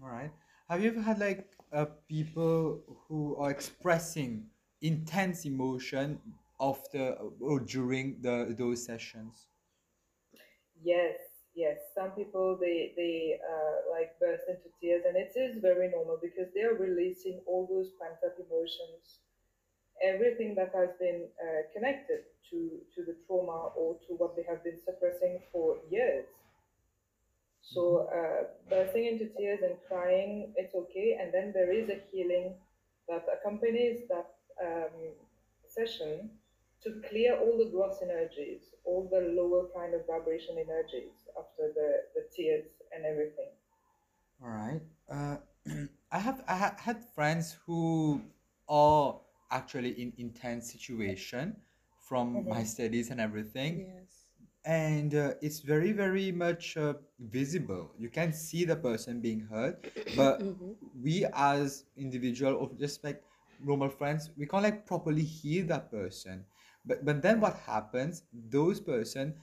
All right. Have you ever had like uh, people who are expressing intense emotion after or during the those sessions? Yes, yes, some people they they uh, like burst into tears, and it is very normal because they are releasing all those pent up emotions, everything that has been uh, connected to to the trauma or to what they have been suppressing for years. So uh, bursting into tears and crying, it's okay, and then there is a healing that accompanies that um, session to clear all the gross energies, all the lower kind of vibration energies after the, the tears and everything. All right. Uh, I have I ha- had friends who are actually in intense situation from my Mhm. studies and everything, Yes. And uh, it's very very much uh, visible. You can see the person being hurt, but Mhm. we as individual or just like normal friends, we can't like properly heal that person. But but then what happens? Those person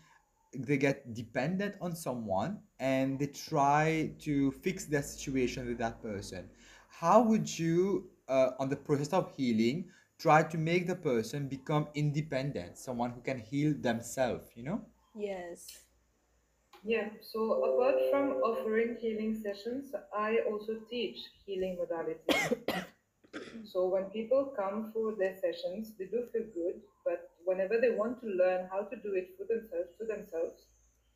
they get dependent on someone and they try to fix their situation with that person. How would you, uh, on the process of healing, try to make the person become independent, someone who can heal themselves? You know? Yes. Yeah, so apart from offering healing sessions, I also teach healing modalities. so when people come for their sessions, they do feel good, but whenever they want to learn how to do it for themselves, to themselves,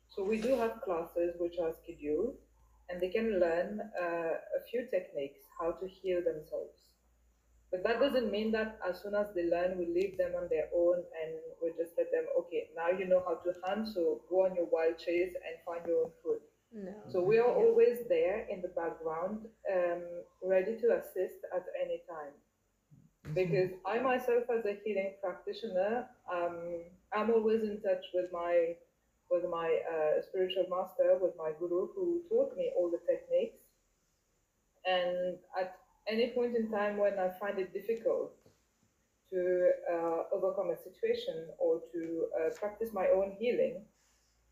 so we do have classes which are scheduled, and they can learn uh, a few techniques how to heal themselves. But that doesn't mean that as soon as they learn, we leave them on their own and we just let them, okay, now you know how to hunt, so go on your wild chase and find your own food. No. So we are always there in the background, um, ready to assist at any time. Because I myself, as a healing practitioner, um, I'm always in touch with my with my uh, spiritual master, with my guru, who taught me all the techniques. And at any point in time when I find it difficult to uh, overcome a situation or to uh, practice my own healing,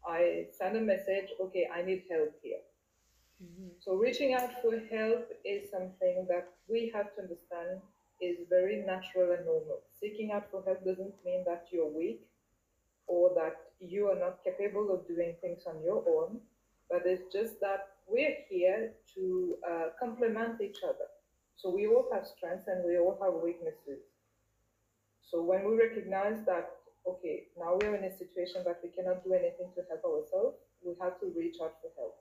I send a message, okay, I need help here. Mhm. So reaching out for help is something that we have to understand is very natural and normal. Seeking out for help doesn't mean that you're weak or that you are not capable of doing things on your own, but it's just that we're here to uh, complement each other. So we all have strengths and we all have weaknesses. So when we recognize that, okay, now we're in a situation that we cannot do anything to help ourselves, we have to reach out for help.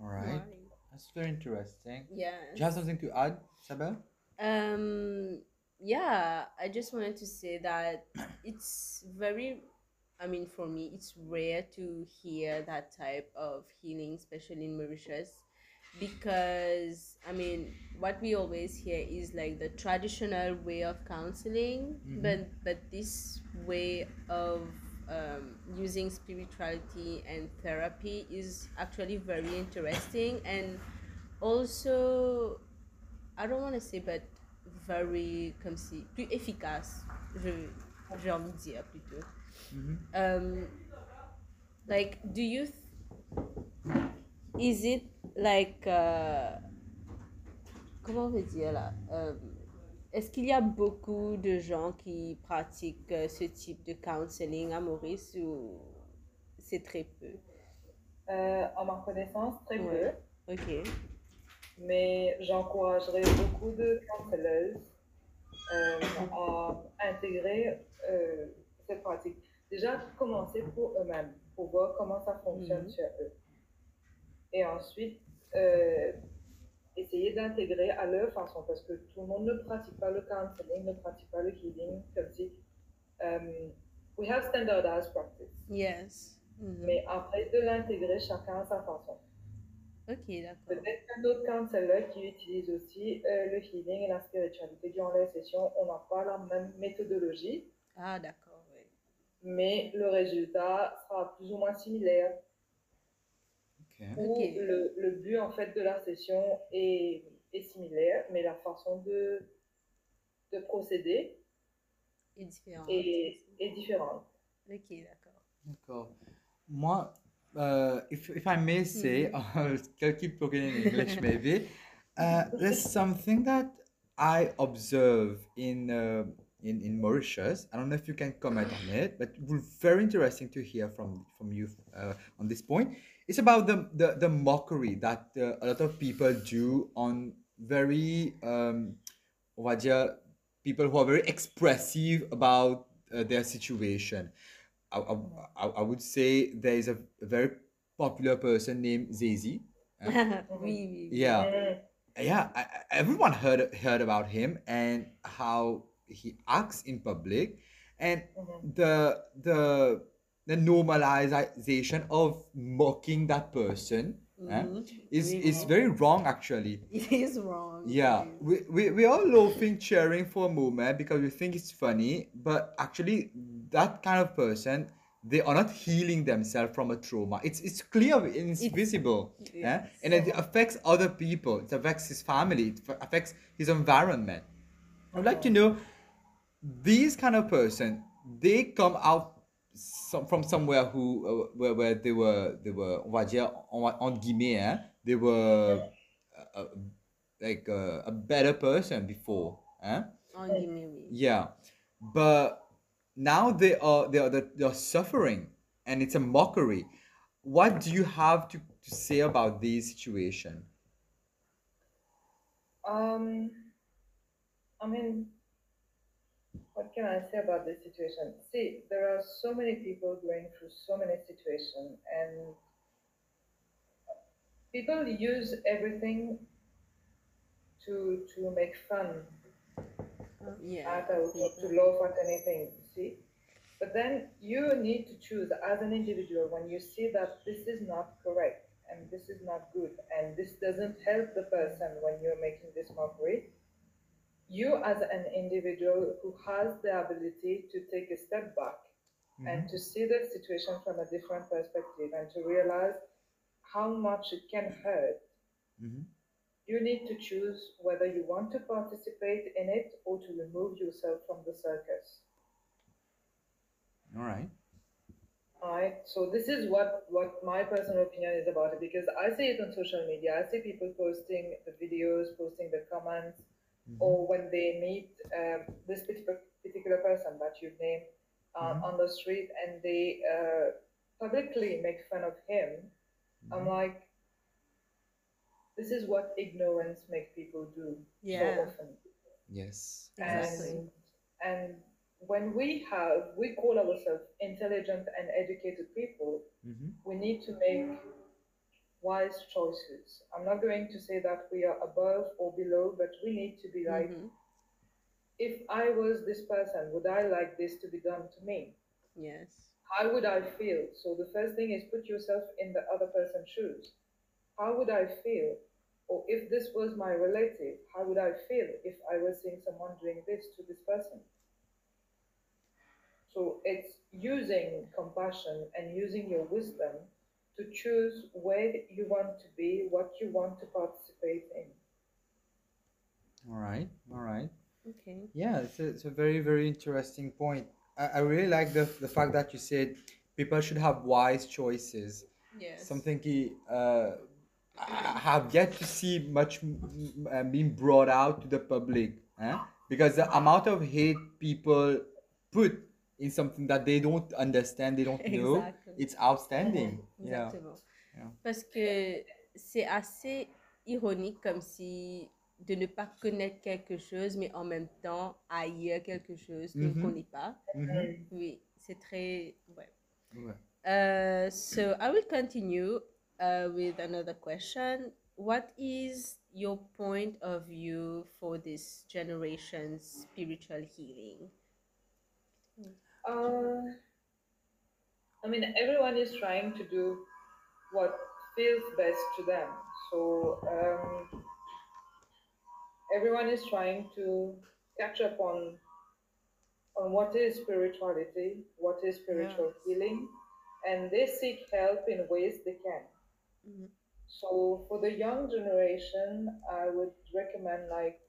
All right. That's very interesting. Yeah. Do you have something to add, Isabel? Um, yeah, I just wanted to say that it's very, I mean, for me, it's rare to hear that type of healing, especially in Mauritius, because, I mean, what we always hear is like the traditional way of counseling, Mhm. but but this way of um, using spirituality and therapy is actually very interesting and also I don't want to say, but very comme si plus efficace. Je j'ai envie de dire plutôt. Mhm. Um, like, do you? Th- is it like uh, comment on veut dire là? Um, Est-ce qu'il y a beaucoup de gens qui pratiquent euh, ce type de counseling à Maurice ou c'est très peu? Euh, à ma connaissance, très Ouais. peu, Ok. mais j'encouragerais beaucoup de counselors euh, à intégrer euh, cette pratique. Déjà, commencer pour eux-mêmes, pour voir comment ça fonctionne Mhm. sur eux. Et ensuite, euh, essayer d'intégrer à leur façon, parce que tout le monde ne pratique pas le counseling, ne pratique pas le healing, comme si um, we have standardized practice. Yes. Mhm. Mais après, de l'intégrer chacun à sa façon. Ok, d'accord. Peut-être qu'un autre counselor qui utilise aussi euh, le healing et la spiritualité durant les sessions, on n'a pas la même méthodologie, Ah, d'accord, oui. mais le résultat sera plus ou moins similaire. Ok. Ou Ok. le, le but en fait de la session est, est similaire, mais la façon de, de procéder Et différent. est, est différente. Ok, d'accord. D'accord. Moi, uh, if, if I may say, I'll keep talking in English maybe. Uh, there's something that I observe in uh, in, in Mauritius. I don't know if you can comment on it, but it would be very interesting to hear from from you uh, on this point. It's about the the, the mockery that uh, a lot of people do on very um, dire, people who are very expressive about uh, their situation. I, I, I- would say there is a very popular person named Zazie. oui. Yeah yeah I, I- everyone heard heard about him and how he acts in public and Mhm. the the the normalization of mocking that person eh, Mhm. is Oui, is oui. very wrong actually It is wrong. yeah is. we, we, we all laughing cheering for a moment because we think it's funny but actually that kind of person they are not healing themselves from a trauma it's it's clear and it's, It's- visible eh? yes. and it affects other people it affects his family it affects his environment i'd like to know these kind of person they come out some, from somewhere who uh, where, where they were they were on va dire en, en guillemets hein, they were uh, uh, like uh, a better person before hein? En guillemets, yeah. But now they are they are they are suffering and it's a mockery. What do you have to, to say about this situation? Um, I mean, what can I say about this situation? See, there are so many people going through so many situations, and people use everything to to make fun Yeah. or to, to laugh at anything. See, but then you need to choose as an individual when you see that this is not correct and this is not good and this doesn't help the person when you're making this mockery. You as an individual who has the ability to take a step back and to see the situation from a different perspective and to realize how much it can hurt Mhm. you need to choose whether you want to participate in it or to remove yourself from the circus. all right Alright, so this is what, what my personal opinion is about it because I see it on social media. I see people posting the videos, posting the comments, or when they meet um, this particular, particular person that you've named uh, Mhm. on the street and they uh, publicly make fun of him. I'm like, this is what ignorance makes people do Yeah. so often. yes Exactly. And, and when we have, we call ourselves intelligent and educated people, Mhm. we need to make wise choices. I'm not going to say that we are above or below, but we need to be like, Mhm. if I was this person, would I like this to be done to me? Yes. How would I feel? So the first thing is put yourself in the other person's shoes. How would I feel? Or if this was my relative, how would I feel if I was seeing someone doing this to this person? So it's using compassion and using your wisdom to choose where you want to be, what you want to participate in. all right all right Okay. Yeah, it's a, it's a very, very interesting point. I, I really like the, the fact that you said people should have wise choices. Yes. Something ki, uh, I have yet to see much m- m- uh, being brought out to the public. eh? Because the amount of hate people put in something that they don't understand, they don't know, Exactly. it's outstanding. Yeah. Exactement. Parce que c'est assez ironique comme si de ne pas connaître quelque chose, mais en même temps haïr quelque chose qu'on ne Mhm. connaît pas. Mhm. Oui, c'est très... Ouais. Ouais. Uh, so I will continue uh, with another question. What is your point of view for this generation's spiritual healing? Uh, I mean, everyone is trying to do what feels best to them. So um, everyone is trying to catch up on on what is spirituality, what is spiritual Yes. healing, and they seek help in ways they can. Mhm. So for the young generation, I would recommend like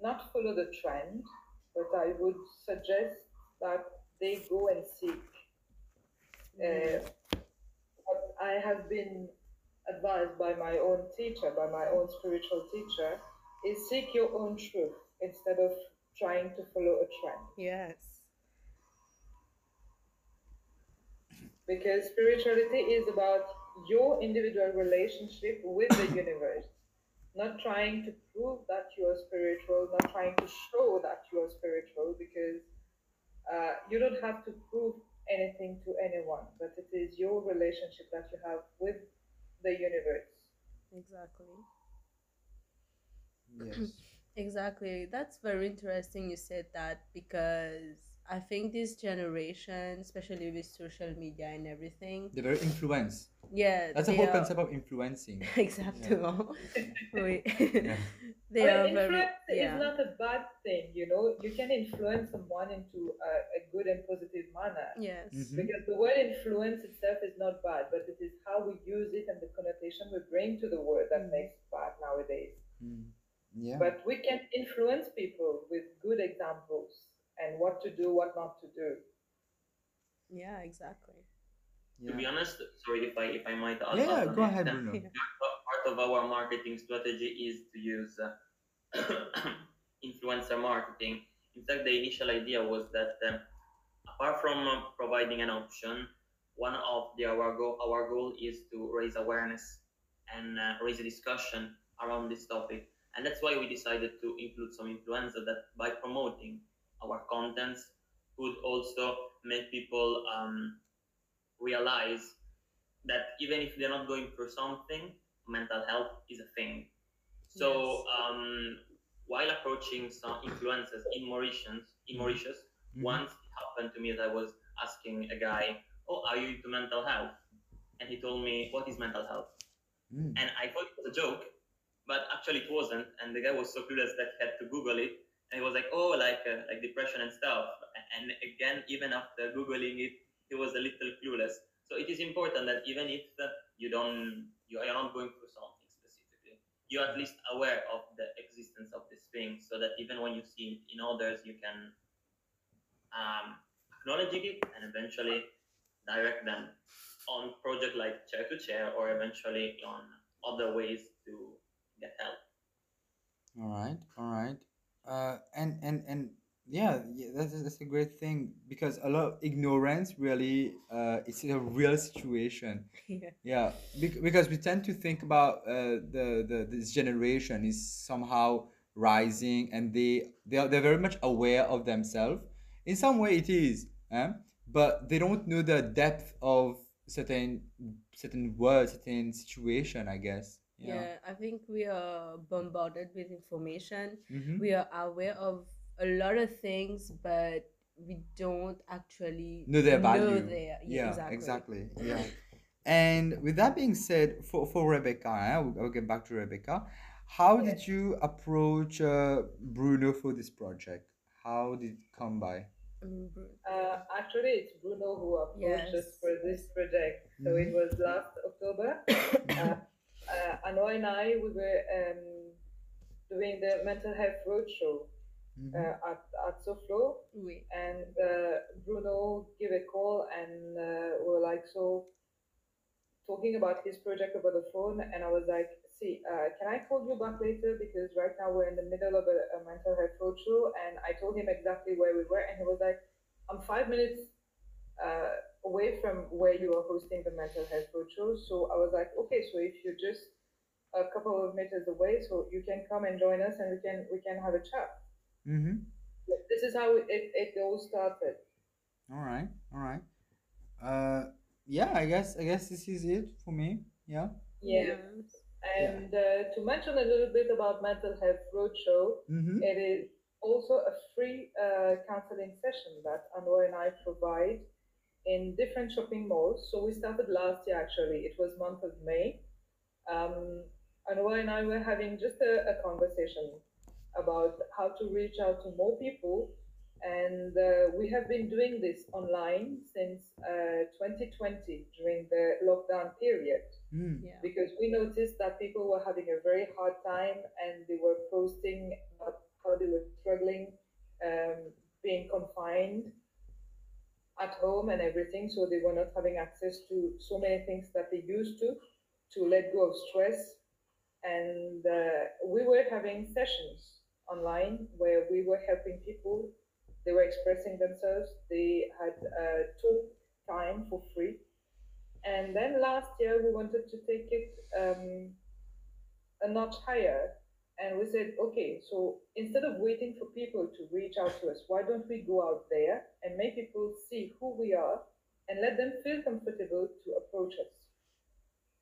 not follow the trend, but I would suggest that they go and seek. Uh, what I have been advised by my own teacher, by my own spiritual teacher, is seek your own truth instead of trying to follow a trend. Yes. Because spirituality is about your individual relationship with the universe, not trying to prove that you are spiritual, not trying to show that you are spiritual, because uh, you don't have to prove anything to anyone, but it is your relationship that you have with the universe. Exactly. Yes. Exactly. That's very interesting you said that because I think this generation, especially with social media and everything, They're very influenced. yeah, That's the whole are- concept of influencing. Exactement. Oui. Yeah. They But are very influence yeah. is not a bad thing, you know. You can influence someone into a, a good and positive manner. Yes. Mhm. Because the word influence itself is not bad, but it is how we use it and the connotation we bring to the word that Mm. makes it bad nowadays. Mm. Yeah. But we can influence people with good examples and what to do, what not to do. Yeah, exactly. To be honest, sorry if I if I might add. Yeah, add go ahead, uh, Bruno. Part part of our marketing strategy is to use uh, influencer marketing. In fact, the initial idea was that um, apart from uh, providing an option, one of the our goal our goal is to raise awareness and uh, raise a discussion around this topic, and that's why we decided to include some influencer that by promoting our contents could also make people um, realize that even if they're not going through something, mental health is a thing. So Yes. um, while approaching some influencers in Mauritius, in Mauritius, Mhm. once it happened to me that I was asking a guy, "Oh, are you into mental health?" And he told me, "What is mental health?" Mm. And I thought it was a joke, but actually it wasn't. And the guy was so clueless that he had to Google it, and he was like, "Oh, like uh, like depression and stuff." And again, even after googling it, he was a little clueless. So it is important that even if you don't, you are not going through something specifically, you're at least aware of the existence of this thing, so that even when you see it in others, you can um, acknowledge it and eventually direct them on project like chair to chair or eventually on other ways to get help. All right, all right. Uh, and and and yeah, yeah that's, that's a great thing because a lot of ignorance really uh, it's a real situation. yeah. Yeah, bec- because we tend to think about uh, the, the this generation is somehow rising and they they are they're very much aware of themselves. In some way, it is, eh? but they don't know the depth of certain certain words, certain situation. I guess. Yeah, I think we are bombarded with information. Mm-hmm. We are aware of a lot of things, but we don't actually know their value. their- yeah, exactly. exactly. Yeah. And with that being said, for, for Rebecca, eh, I'll, I'll get back to Rebecca. How did you approach uh, Bruno for this project? How did it come by? Uh, actually, it's Bruno who approached us for this project. So it was last October. uh, uh, Anoa and I, we were um, doing the mental health roadshow Mhm. uh, at, at Soflo. Oui. and uh, Bruno gave a call and uh, we were like so talking about his project over the phone and I was like see uh, can I call you back later because right now we're in the middle of a, a mental health roadshow and I told him exactly where we were and he was like I'm five minutes uh, away from where you are hosting the mental health roadshow so I was like okay so if you're just a couple of meters away so you can come and join us and we can we can have a chat Mm-hmm. this is how it, it all started All right, all right. Uh, yeah, I guess I guess this is it for me. Yeah. Yeah. And uh, to mention a little bit about Mental Health Roadshow, Mm-hmm. it is also a free uh, counseling session that Anwar and I provide in different shopping malls. So we started last year actually, it was month of May. Um, Anwar and I were having just a, a conversation about how to reach out to more people. And uh, we have been doing this online since uh, 2020 during the lockdown period Mm. Yeah. because we noticed that people were having a very hard time and they were posting about how they were struggling um, being confined at home and everything so they were not having access to so many things that they used to to let go of stress and uh, we were having sessions online where we were helping people. They were expressing themselves. They had uh, talk time for free. And then last year we wanted to take it um, a notch higher. And we said, okay, so instead of waiting for people to reach out to us, why don't we go out there and make people see who we are and let them feel comfortable to approach us?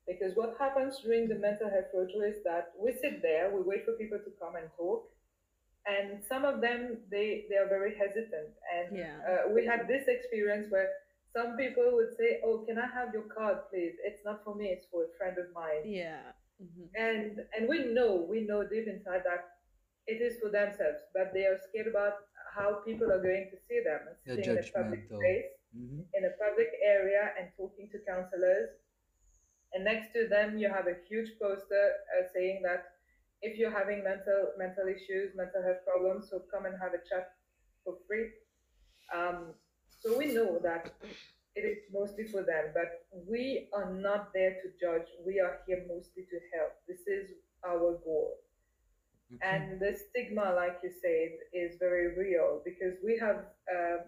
Because what happens during the mental health roadshow is that we sit there, we wait for people to come and talk, and some of them they they are very hesitant. And Yeah. uh, we had this experience where some people would say, "Oh, can I have your card, please? It's not for me; it's for a friend of mine." Yeah. Mhm. and and we know we know deep inside that it is for themselves but they are scared about how people are going to see them and They're sitting in a public place Mhm. in a public area and talking to counselors and next to them you have a huge poster uh, saying that if you're having mental mental issues mental health problems so come and have a chat for free um, so we know that it is mostly for them, but we are not there to judge. We are here mostly to help. This is our goal. Okay. And the stigma, like you said, is very real because we have uh,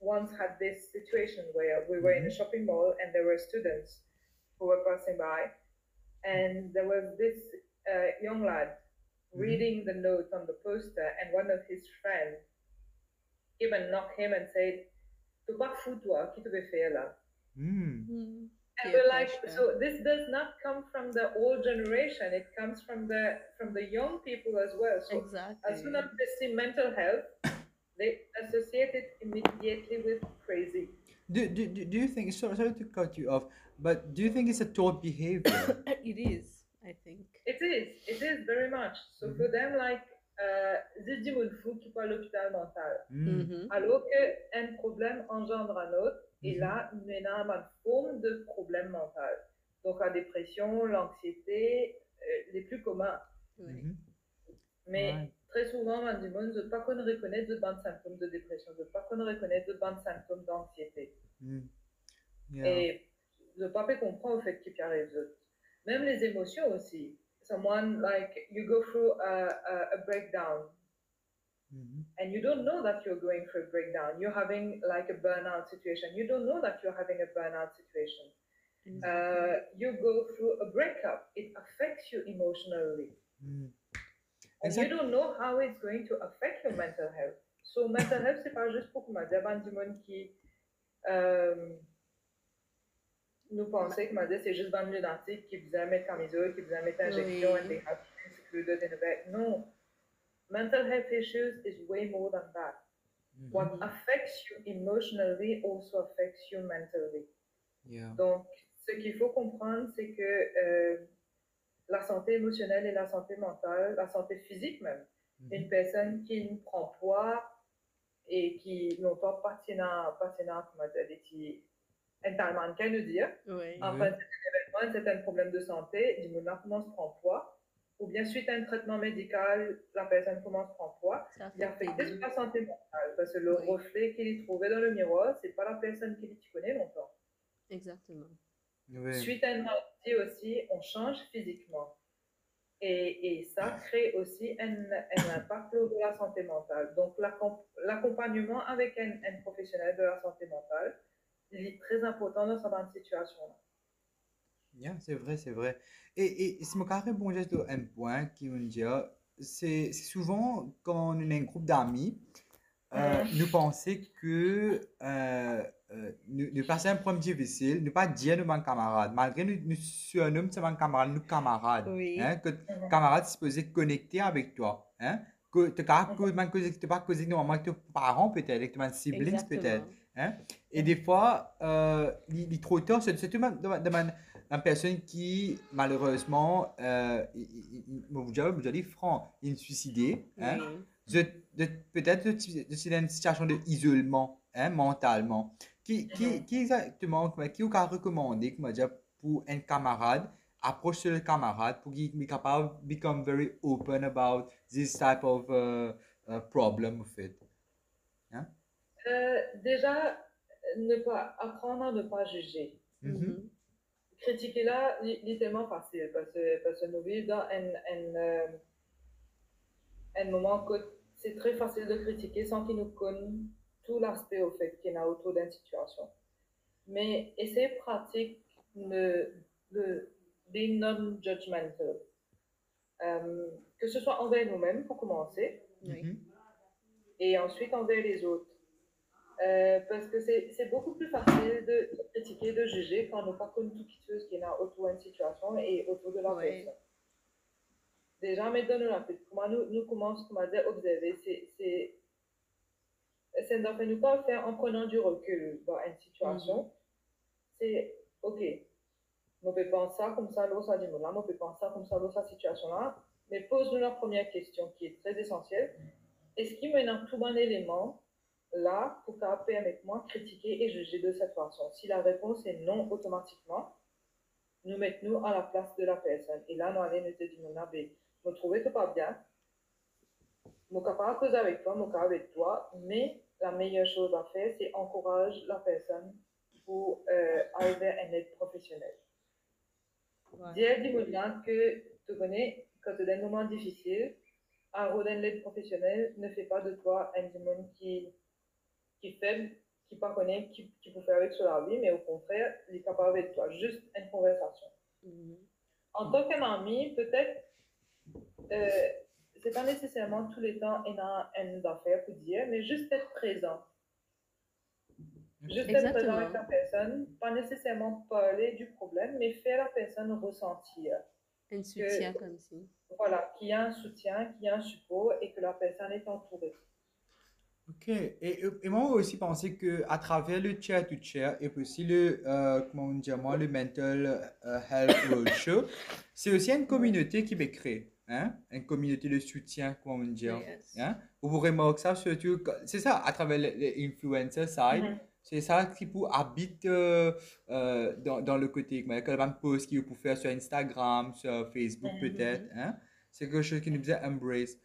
once had this situation where we were in a shopping mall and there were students who were passing by, and there was this uh, young lad reading the note on the poster, and one of his friends and knocked him and said, Tu pas fou toi, qui te veut faire là? Mm. Mhm. And we're like, so this does not come from the old generation. It comes from the from the young people as well. So Exactly. as soon as they see mental health, they associate it immediately with crazy. Do, do, do do you think, sorry, sorry to cut you off, but do you think it's a taught behavior? it is, I think. It is, it is very much. So for them, like, euh, zit du monde fou qui peut à l'hôpital mental. Mm. Mhm. Alors qu'un problème engendre un autre, et Mhm. là, nous avons une forme de problème mental. Donc la dépression, l'anxiété, euh, les plus communs. Mhm. Mais Ouais. très souvent, on dit, ne veut pas qu'on reconnaisse de bonnes symptômes de dépression, ne veut pas qu'on reconnaisse de bonnes symptômes d'anxiété. Mm. Yeah. Et le papa comprend au fait qu'il arrive d'autres. Même les émotions aussi. Someone like you go through a, a, a breakdown Mhm. and you don't know that you're going through a breakdown. You're having like a burnout situation. You don't know that you're having a burnout situation. Uh, you go through a breakup. It affects you emotionally. Mm. And Exact- you don't know how it's going to affect your mental health. So mental health, c'est pas juste pour comment dire, ben, du monde qui euh, nous pensait que c'est juste dans le lunatique qui faisait mettre camisole, qui faisait mettre injection, Oui. and they have to be secluded in a bed. No. Mental health issues is way more than that. Mhm. What affects you emotionally also affects you mentally. Yeah. Donc, ce qu'il faut comprendre, c'est que euh, la santé émotionnelle et la santé mentale, la santé physique même, Mhm. une personne qui ne prend poids et qui longtemps patinant, patinant, comment dire, des petits qu'elle nous dire, Ouais. en Oui. fin d'événement, un certain problème de santé, du moment commence à prendre poids, ou bien suite à un traitement médical, la personne commence à prendre poids, Ça il les deux. la santé mentale, parce que le Oui. reflet qu'il y trouvait dans le miroir, c'est pas la personne qu'il y connaît longtemps. Exactement. Oui. Suite à une maladie aussi, on change physiquement. Et, et ça crée aussi un, un impact sur la santé mentale. Donc, l'accom- l'accompagnement avec un, un professionnel de la santé mentale, il est très important dans ce genre de situation-là. Yeah, c'est vrai, c'est vrai. Et, et si mon carré bon geste un point qui me dit, c'est c'est souvent quand on est un groupe d'amis, euh, nous penser que euh, euh, nous, nous passer un problème difficile, ne pas dire nous mon camarade, malgré nous, nous surnommons ce mon camarade, nous camarades, Oui. hein, que Mhm. camarade supposé connecter avec toi, hein, que tu n'as pas causé normalement avec tes parents peut-être, avec tes siblings peut-être. Hein? Et des fois, euh, est trop tard, c'est surtout une personne qui, malheureusement, euh, je dis franc, il est suicidé. Hein? De, peut-être c'est une situation d'isolement hein, mentalement. Qui, qui, Mhm. qui exactement, qui vous a recommandé comment dire, pour un camarade, approche le camarade pour qu'il soit capable de become very open about this type of uh, uh, problem of it. Euh, déjà, ne pas apprendre à ne pas juger. Mhm. Mhm. Critiquer là, il il est tellement facile parce que, parce que nous vivons dans un, un, euh, un moment que c'est très facile de critiquer sans qu'ils nous connaissent tout l'aspect au fait qu'il y a autour d'une situation. Mais essayer pratique le, le being non-judgmental. Euh, que ce soit envers nous-mêmes pour commencer. Mhm. et ensuite envers les autres. Euh, parce que c'est beaucoup plus facile de critiquer, de juger quand on n'a pas connu tout ce qui est autour d'une situation et autour de la Ouais. personne. Déjà, maintenant, nous, la comment nous, nous commençons dire, observer, c'est- c'est fait nous pas faire en prenant du recul dans une situation. C'est, ok, on peut penser ça comme ça, l'autre ça dit là, on peut penser ça comme ça, l'autre cette situation-là, mais pose-nous la première question qui est très essentielle. Est-ce qu'il me donne tout un élément là pour qu'elle permette moi critiquer et juger de cette façon Si la réponse est non automatiquement, nous mettons-nous à la place de la personne. Et là, nous allons nous dire, nous, ben, me trouver que pas bien, mon capable causer avec toi, mon capable avec toi, mais la meilleure chose à faire, c'est encourager la personne pour euh, aller vers un aide professionnelle. Voilà. Dire dis que tu connais, quand tu as des moments difficiles, un rôle d'un aide professionnelle ne fait pas de toi un démon qui, qui est faible, qui ne connaît, qui, qui peut faire avec sur la vie, mais au contraire, il est capable avec toi. Juste une conversation. Mhm. En tant qu'ami, peut-être, euh, c'est pas nécessairement tous les temps une, une affaire pour dire, mais juste être présent. Juste être présent avec la personne, pas nécessairement parler du problème, mais faire la personne ressentir. Un soutien comme ça. Voilà, qu'il y a un soutien, qu'il y a un support et que la personne est entourée. Ok, et, et moi aussi penser que à travers le chair to chair et puis aussi le, euh, comment dit moi, le mental euh, health roadshow, c'est aussi une communauté qui est créée, hein? Une communauté de soutien, comment on dit, Yes. hein? Vous remarquez ça surtout, c'est ça, à travers les, les influencer side, c'est ça qui pour habite euh, dans, dans le côté, quand on post qui vous pouvez faire sur Instagram, sur Facebook Mhm. peut-être, hein? C'est quelque chose qui nous faisait embrace.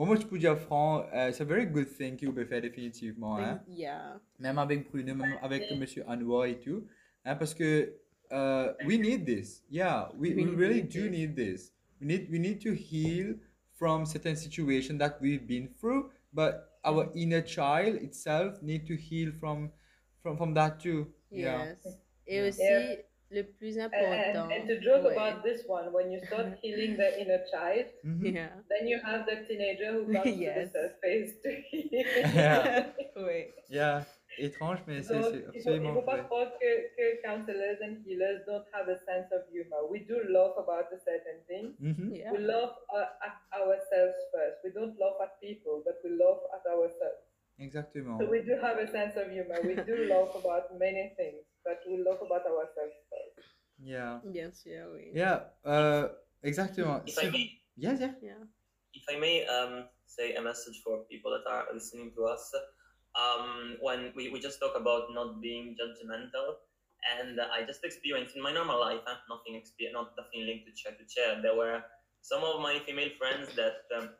Bon, moi, je peux dire franc, euh, c'est un very good thing que vous pouvez faire définitivement, hein? Yeah. Même avec Bruno, même avec Monsieur Anwar et tout, hein? Parce que uh, we need this. Yeah, we, we We really need do this. need this. We need we need to heal from certain situations that we've been through, but our inner child itself need to heal from from from that too. Yeah. Yes. Et Yeah. aussi, Yeah. Le plus And, important. and, and to joke ouais. about this one, when you start healing the inner child, Mhm. Yeah. then you have the teenager who comes Yes. to the surface to heal. Yeah. oui. Yeah. Étrange, mais c'est Donc, c'est il faut, il absolument faut pas croire que, que counselors and healers don't have a sense of humor. We do laugh about a certain thing. Mhm. Yeah. We laugh uh, at ourselves first. We don't laugh at people, but we laugh at ourselves. Exactement. So we do have a sense of humor. We do laugh about many things, but we laugh about ourselves first. Yeah. Bien sûr, oui. Yeah. Uh, exactement. If I may, Yeah, yeah. Yeah. if I may um, say a message for people that are listening to us, um, when we, we just talk about not being judgmental, and I just experienced in my normal life, huh, nothing exper- not nothing linked to chair to chair. There were some of my female friends that um,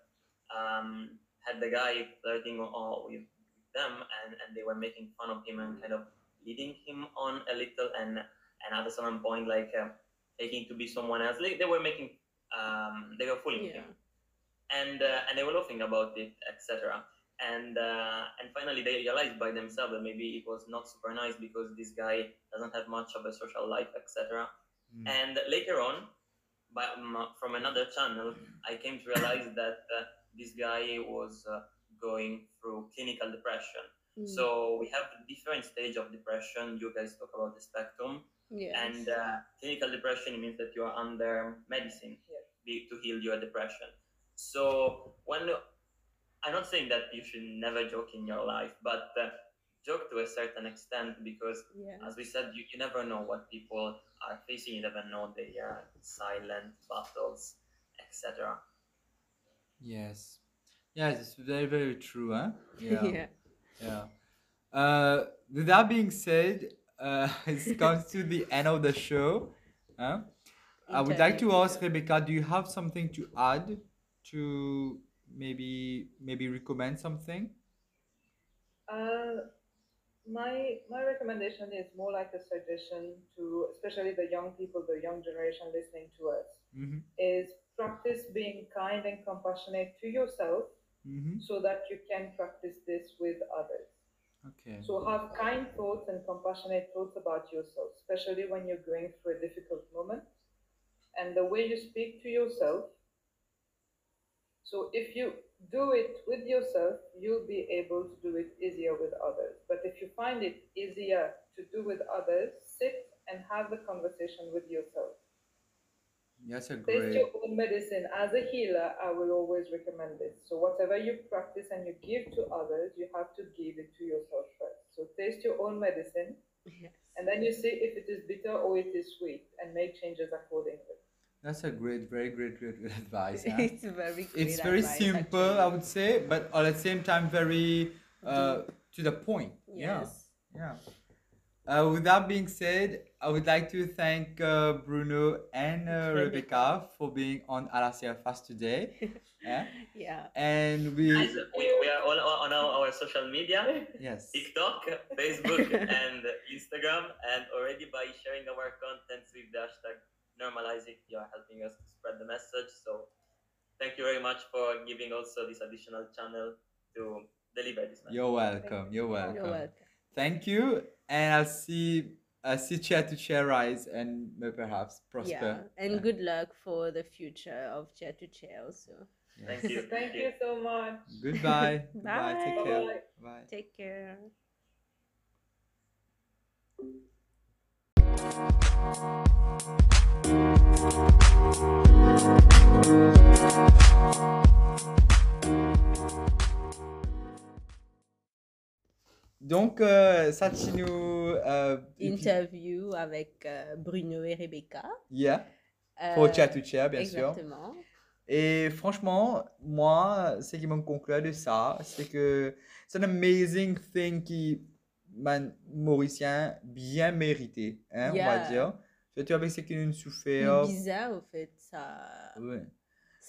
um, had the guy flirting on, with them, and, and they were making fun of him and kind of leading him on a little, and and at a certain point, like uh, taking to be someone else. Like, they were making, um, they were fooling Yeah. him and uh, and they were laughing about it, etc. And uh, and finally they realized by themselves that maybe it was not super nice because this guy doesn't have much of a social life, etc. Mm. And later on, by, um, from another channel, I came to realize that uh, this guy was uh, going through clinical depression. Mm. So we have different stage of depression. You guys talk about the spectrum, Yes. and uh, clinical depression means that you are under medicine be, to heal your depression. So when I'm not saying that you should never joke in your life, but uh, joke to a certain extent because, yeah. as we said, you, you never know what people are facing. You never know their silent battles, etc. Yes. Yes, it's very, very true, huh? Yeah. yeah. yeah. Uh, with that being said, uh, it comes to the end of the show. Huh? I would like to ask Rebecca, do you have something to add to maybe maybe recommend something? Uh, my my recommendation is more like a suggestion to especially the young people, the young generation listening to us, Mm-hmm. is practice being kind and compassionate to yourself Mhm. so that you can practice this with others. Ok. So have kind thoughts and compassionate thoughts about yourself, especially when you're going through a difficult moment. And the way you speak to yourself. So if you do it with yourself, you'll be able to do it easier with others. But if you find it easier to do with others, sit and have the conversation with yourself. That's a Taste great. your own medicine. As a healer, I will always recommend this. So whatever you practice and you give to others, you have to give it to yourself first. So taste your own medicine, Yes. and then you see if it is bitter or it is sweet, and make changes accordingly. That's a great, very great, great, great advice. huh? it's very great it's very advice, simple, actually. I would say, but at the same time, very uh, to the point. Yeah. Yes. Yeah. Uh, with that being said, I would like to thank uh, Bruno and uh, Rebecca for being on Alasia Fast today. yeah. Yeah. And we, Guys, we, we are all on our, our social media yes. TikTok, Facebook, and Instagram. And already by sharing our contents with the hashtag normalizing, you are helping us to spread the message. So thank you very much for giving also this additional channel to deliver this message. You're welcome. You're welcome. You're welcome. Thank you. And I'll see, uh, see chair to chair rise and perhaps Yeah. prosper. And Yeah. good luck for the future of chair to chair also. Yes. Thank you. Thank you so much. Goodbye. Goodbye. Take care. Bye. Bye. Take care. Donc, euh, nous. euh, Interview avec euh, Bruno et Rebecca. Yeah. Pour Euh, chair, bien sûr. Exactement. Et franchement, moi, ce qui me conclut de ça, c'est que c'est un amazing thing qui, man, mauricien, bien mérité, hein, on va dire. Surtout avec ce qu'ils nous C'est souffrent. bizarre, au fait, ça, Ouais.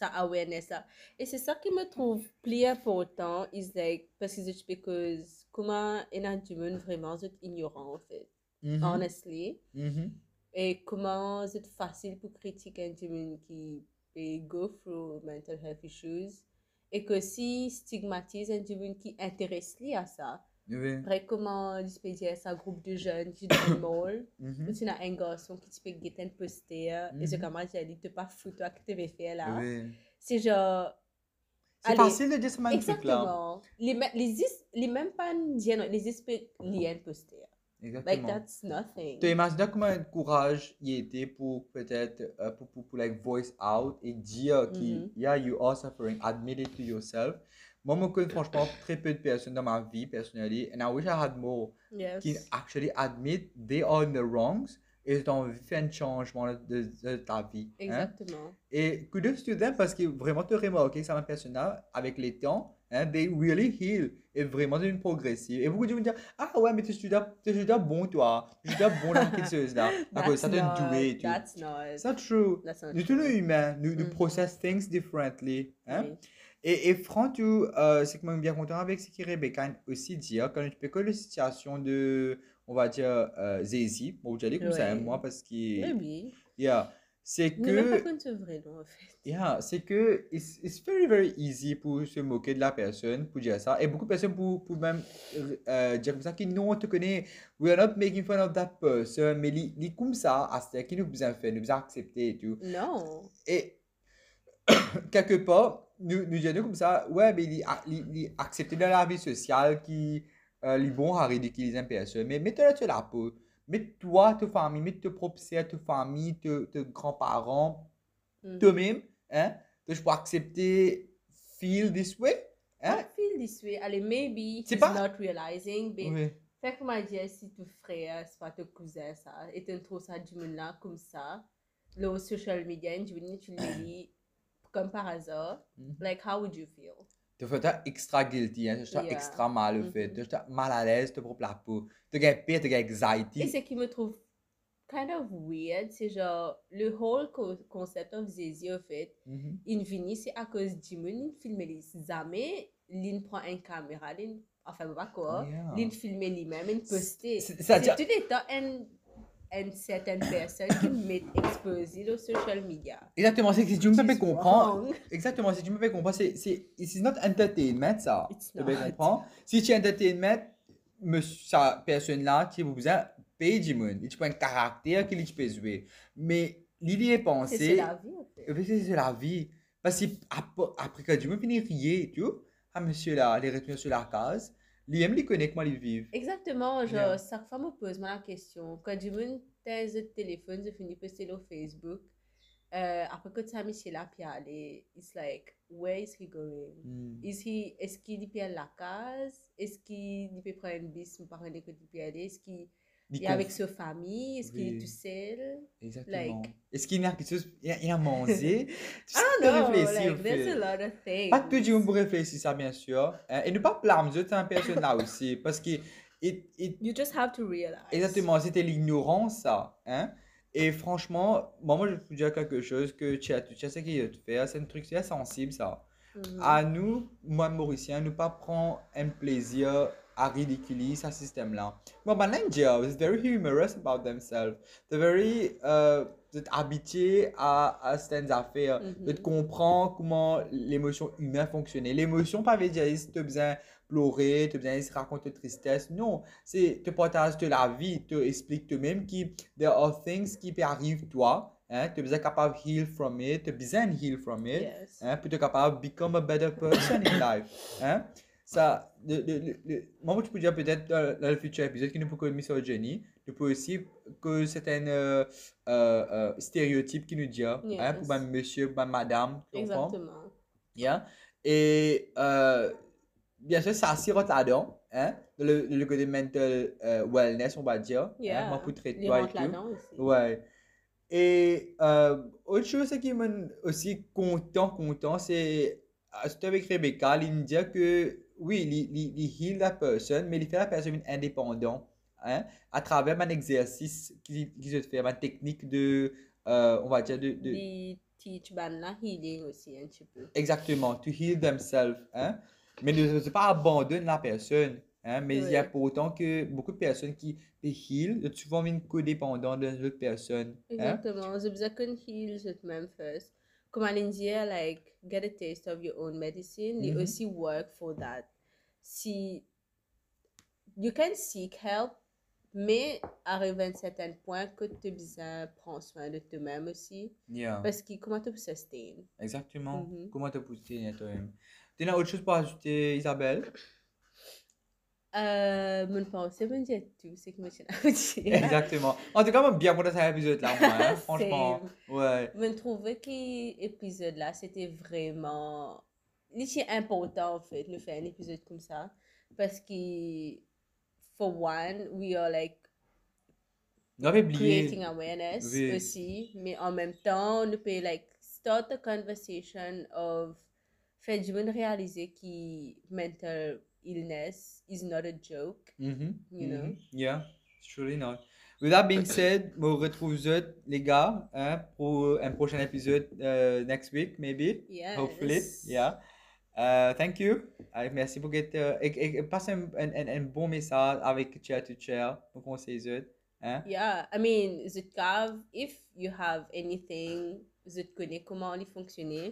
Ça awareness. Ça. Et c'est ça qui me trouve plus important, is like, parce que c'est because comment un monde vraiment c'est ignorant, en fait, Mhm, honestly. mhm. Et comment c'est facile pour critiquer un monde qui peut go through mental health issues. Et que si stigmatise un monde qui intéresse lui à ça, Oui. après comment je peux dire ça, groupe de jeunes qui dans le mall, mhm, tu as un garçon qui te peut guetter un poster, et ce Mhm. camarade il dit, t'es pas fou toi que tu veux faire là. oui. C'est genre, C'est facile de dire ce même truc-là. exactement. Les, les, is- les même pas dire, les espèces liés un poster. Like Exactement. that's nothing. Tu imagines comment un courage il était pour peut-être euh, pour, pour, pour, like voice out et dire que Mhm. yeah you are suffering admit it to yourself moi je connais franchement très peu de personnes dans ma vie personnellement and I wish I had more Yes. qui actually admit they are in the wrongs et ils ont envie de faire un changement de, de ta vie hein. Exactement. et kudos to them parce que vraiment tu remarques que ça m'a personnel avec les temps hein, they really heal et vraiment c'est une progressive et beaucoup de gens vont dire ah ouais mais tu es déjà bon toi tu es déjà bon dans quelque chose là à cause That's ça te not, doué that's not, true that's not nous tous true. les humains nous, nous Mhm. process things differently hein Oui. Et, et franc, tu, euh, c'est que moi, je suis bien content avec ce que Rebecca aussi dit, hein, quand tu peux que la situation de, on va dire, euh, Zazie, bon, j'allais comme ça, hein, moi, parce que, Oui, oui. yeah, c'est Je n'ai même pas que, connu ce vrai nom, en fait. yeah, c'est que, it's, it's very, very easy pour se moquer de la personne, pour dire ça, et beaucoup de personnes pour, pour même euh, dire comme ça, que non, on te connaît, we are not making fun of that person, mais li, comme ça, à ce qui nous besoin faire, nous besoin accepter et tout. Non. Et quelque part, nous, nous disons comme ça, ouais, mais il, il accepté dans la vie sociale qui euh, les bons à ridiculiser une personne. Mais mets-toi sur la peau. Mets-toi, ta famille, mets tes propres sœurs, ta famille, tes, grands-parents, Mhm. toi-même, hein, que je peux accepter feel this way, hein? I feel this way. Allez, maybe C'est pas- not realizing, but Oui. Fait que m'a dit, si ton frère, pas ton cousin, ça, et tu trouves ça du monde là, comme ça, le social media, tu veux tu le lis, comme par hasard, Mhm. like, how would you feel? Tu fais extra guilty, hein, tu Yeah. extra mal au Mhm. fait, tu fais mal à l'aise, tu propre la peau, tu gagnes pire, tu Et anxiety. ce qui me trouve kind of weird, c'est genre, le whole co- concept of Zizi, au fait, Mhm. il vient, c'est à cause du monde, il filme les jamais, il prend une caméra, il, enfin, pas quoi, Yeah. il filme lui-même, il poste. C'est- tout le temps, une certaine personne qui m'est exposée aux social media. Exactement, c'est que si tu me fais comprendre. Exactement, si tu me fais comprendre, c'est, c'est, it's not entertainment, ça. It's Tu me comprendre. Si tu es entertainment, sa personne-là, tu as besoin de payer du monde. Tu prends un caractère qu'il peut jouer. Mais l'idée est C'est pensée. la vie, en fait. C'est c'est la vie. Parce que ap- après que Dieu me finit rier, tu vois, ah monsieur là, les retourner sur la case, lui aime les connaître comment ils vivent. Exactement, genre, Yeah. chaque fois, me pose moi la question. Quand du monde tes le téléphone, je finis poster sur Facebook. Euh, après que tu as mis chez la puis aller, it's like, where is he going? Hmm. Is he, est-ce qu'il peut aller à la case? Est-ce qu'il peut prendre un bus, me parler de côté peut aller? Est avec sa famille? Est-ce qu'il est tout seul? Exactement. like- Est-ce qu'il y a quelque chose, il y a, il y a manger? Tu Ah de non, réfléchir, like, there's a lot of things. Pas le monde pour réfléchir ça, bien sûr. hein, et ne pas blâmer cette personne-là aussi. Parce que, it, it, You just have to realize. exactement, c'était l'ignorance, ça. Hein? Et franchement, moi, moi, je peux dire quelque chose que tu as, tu as ce qu'il de faire. C'est un truc c'est sensible, ça. Mhm. À nous, moi, Mauricien, nous pas prendre un plaisir à ridiculiser ce système-là. Bon, ben, l'Indien, is very humorous about themselves. They're very euh, habitués à, à certaines affaires. Mhm. Vous êtes comprendre comment l'émotion humaine fonctionne. L'émotion, pas veut dire que tu as besoin de pleurer, tu as besoin de se raconter de tristesse. Non, c'est te partage de la vie, te explique toi-même que there are things qui peuvent arriver toi. Hein, tu es besoin capable de heal from it, tu as besoin de heal from it Yes. hein, pour être capable de become a better person in life. Hein? Ça, le, le, le, moi, je peux dire peut-être dans, dans le futur épisode que nous pouvons misogynie, nous pouvons aussi que certains euh, euh, euh, stéréotypes qui nous disent, hein, Yes. pour ben monsieur, pour madame, tu? Exactement. Yeah. Et euh, bien sûr, ça s'y rentre là-dedans, hein? Dans le, le côté mental euh, wellness, on va dire. Hein? Yeah. Moi, pour traiter toi et tout. Ouais. Et autre chose qui m'a aussi content, content, c'est c'était avec Rebecca, il me dit que oui, il, il, heal la personne, mais il fait la personne indépendante hein, à travers un exercice qui, qui se fait, une technique de, euh, on va dire, de, de- teach healing aussi un petit peu. exactement, to heal themselves. Hein, mais ne ne pas abandonner la personne. Hein, mais il y a Ouais. pour autant que beaucoup de personnes qui heal, sont souvent une codépendante d'une autre personne. Hein? Exactement. J'ai besoin qu'on heal même first. Comme à l'Indien, like, get a taste of your own medicine. Mhm. aussi work for that. Si, you can seek help, mais arrive à un certain point que tu as besoin prendre soin de toi-même aussi. Yeah. Parce que comment tu peux sustain? Exactement. Mhm. Comment te pousser toi-même? Tu as autre chose pour ajouter, Isabelle? Euh, mon pensée, mon dire tout ce que je suis à dire. Exactement. En tout cas, moi, bien de cet épisode-là, moi, hein, franchement. Ouais. Je trouvais que l'épisode là, c'était vraiment. C'est important en fait, de faire un épisode comme ça. Parce que, for one, we are like creating awareness Oui. aussi. Mais en même temps, on peut like start a conversation of faire du monde réaliser que mental illness is not a joke. Mhm, You know? mhm. Yeah, surely not. With that being said, je retrouve les gars, hein, pour un prochain épisode euh, next week, maybe. Yes. Hopefully, yeah. Uh, thank you. Uh, merci pour que euh, et, passe un, un, un, un bon message avec Chair to Chair pour conseiller les autres. Hein? Yeah, I mean, Zutkav, if you have anything, Zut connaît comment il fonctionne.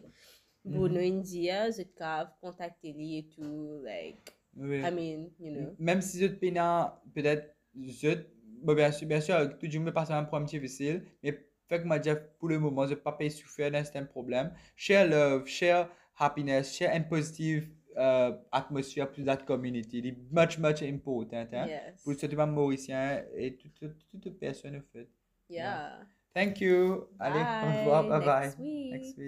Pour Mhm. nous dire, Zutkav, contactez-les et tout, like, Oui. I mean, you know. Même si je pena peut-être je bon, bien sûr bien sûr tout le monde passe un problème difficile mais fait que moi pour le moment je pas pas souffrir d'un certain problème share love share happiness share une positive euh, atmosphère pour that community it's much much important hein? Yes. pour tout le monde mauricien et toute toute personne en fait Yeah. thank you allez au revoir bye bye Next week. next week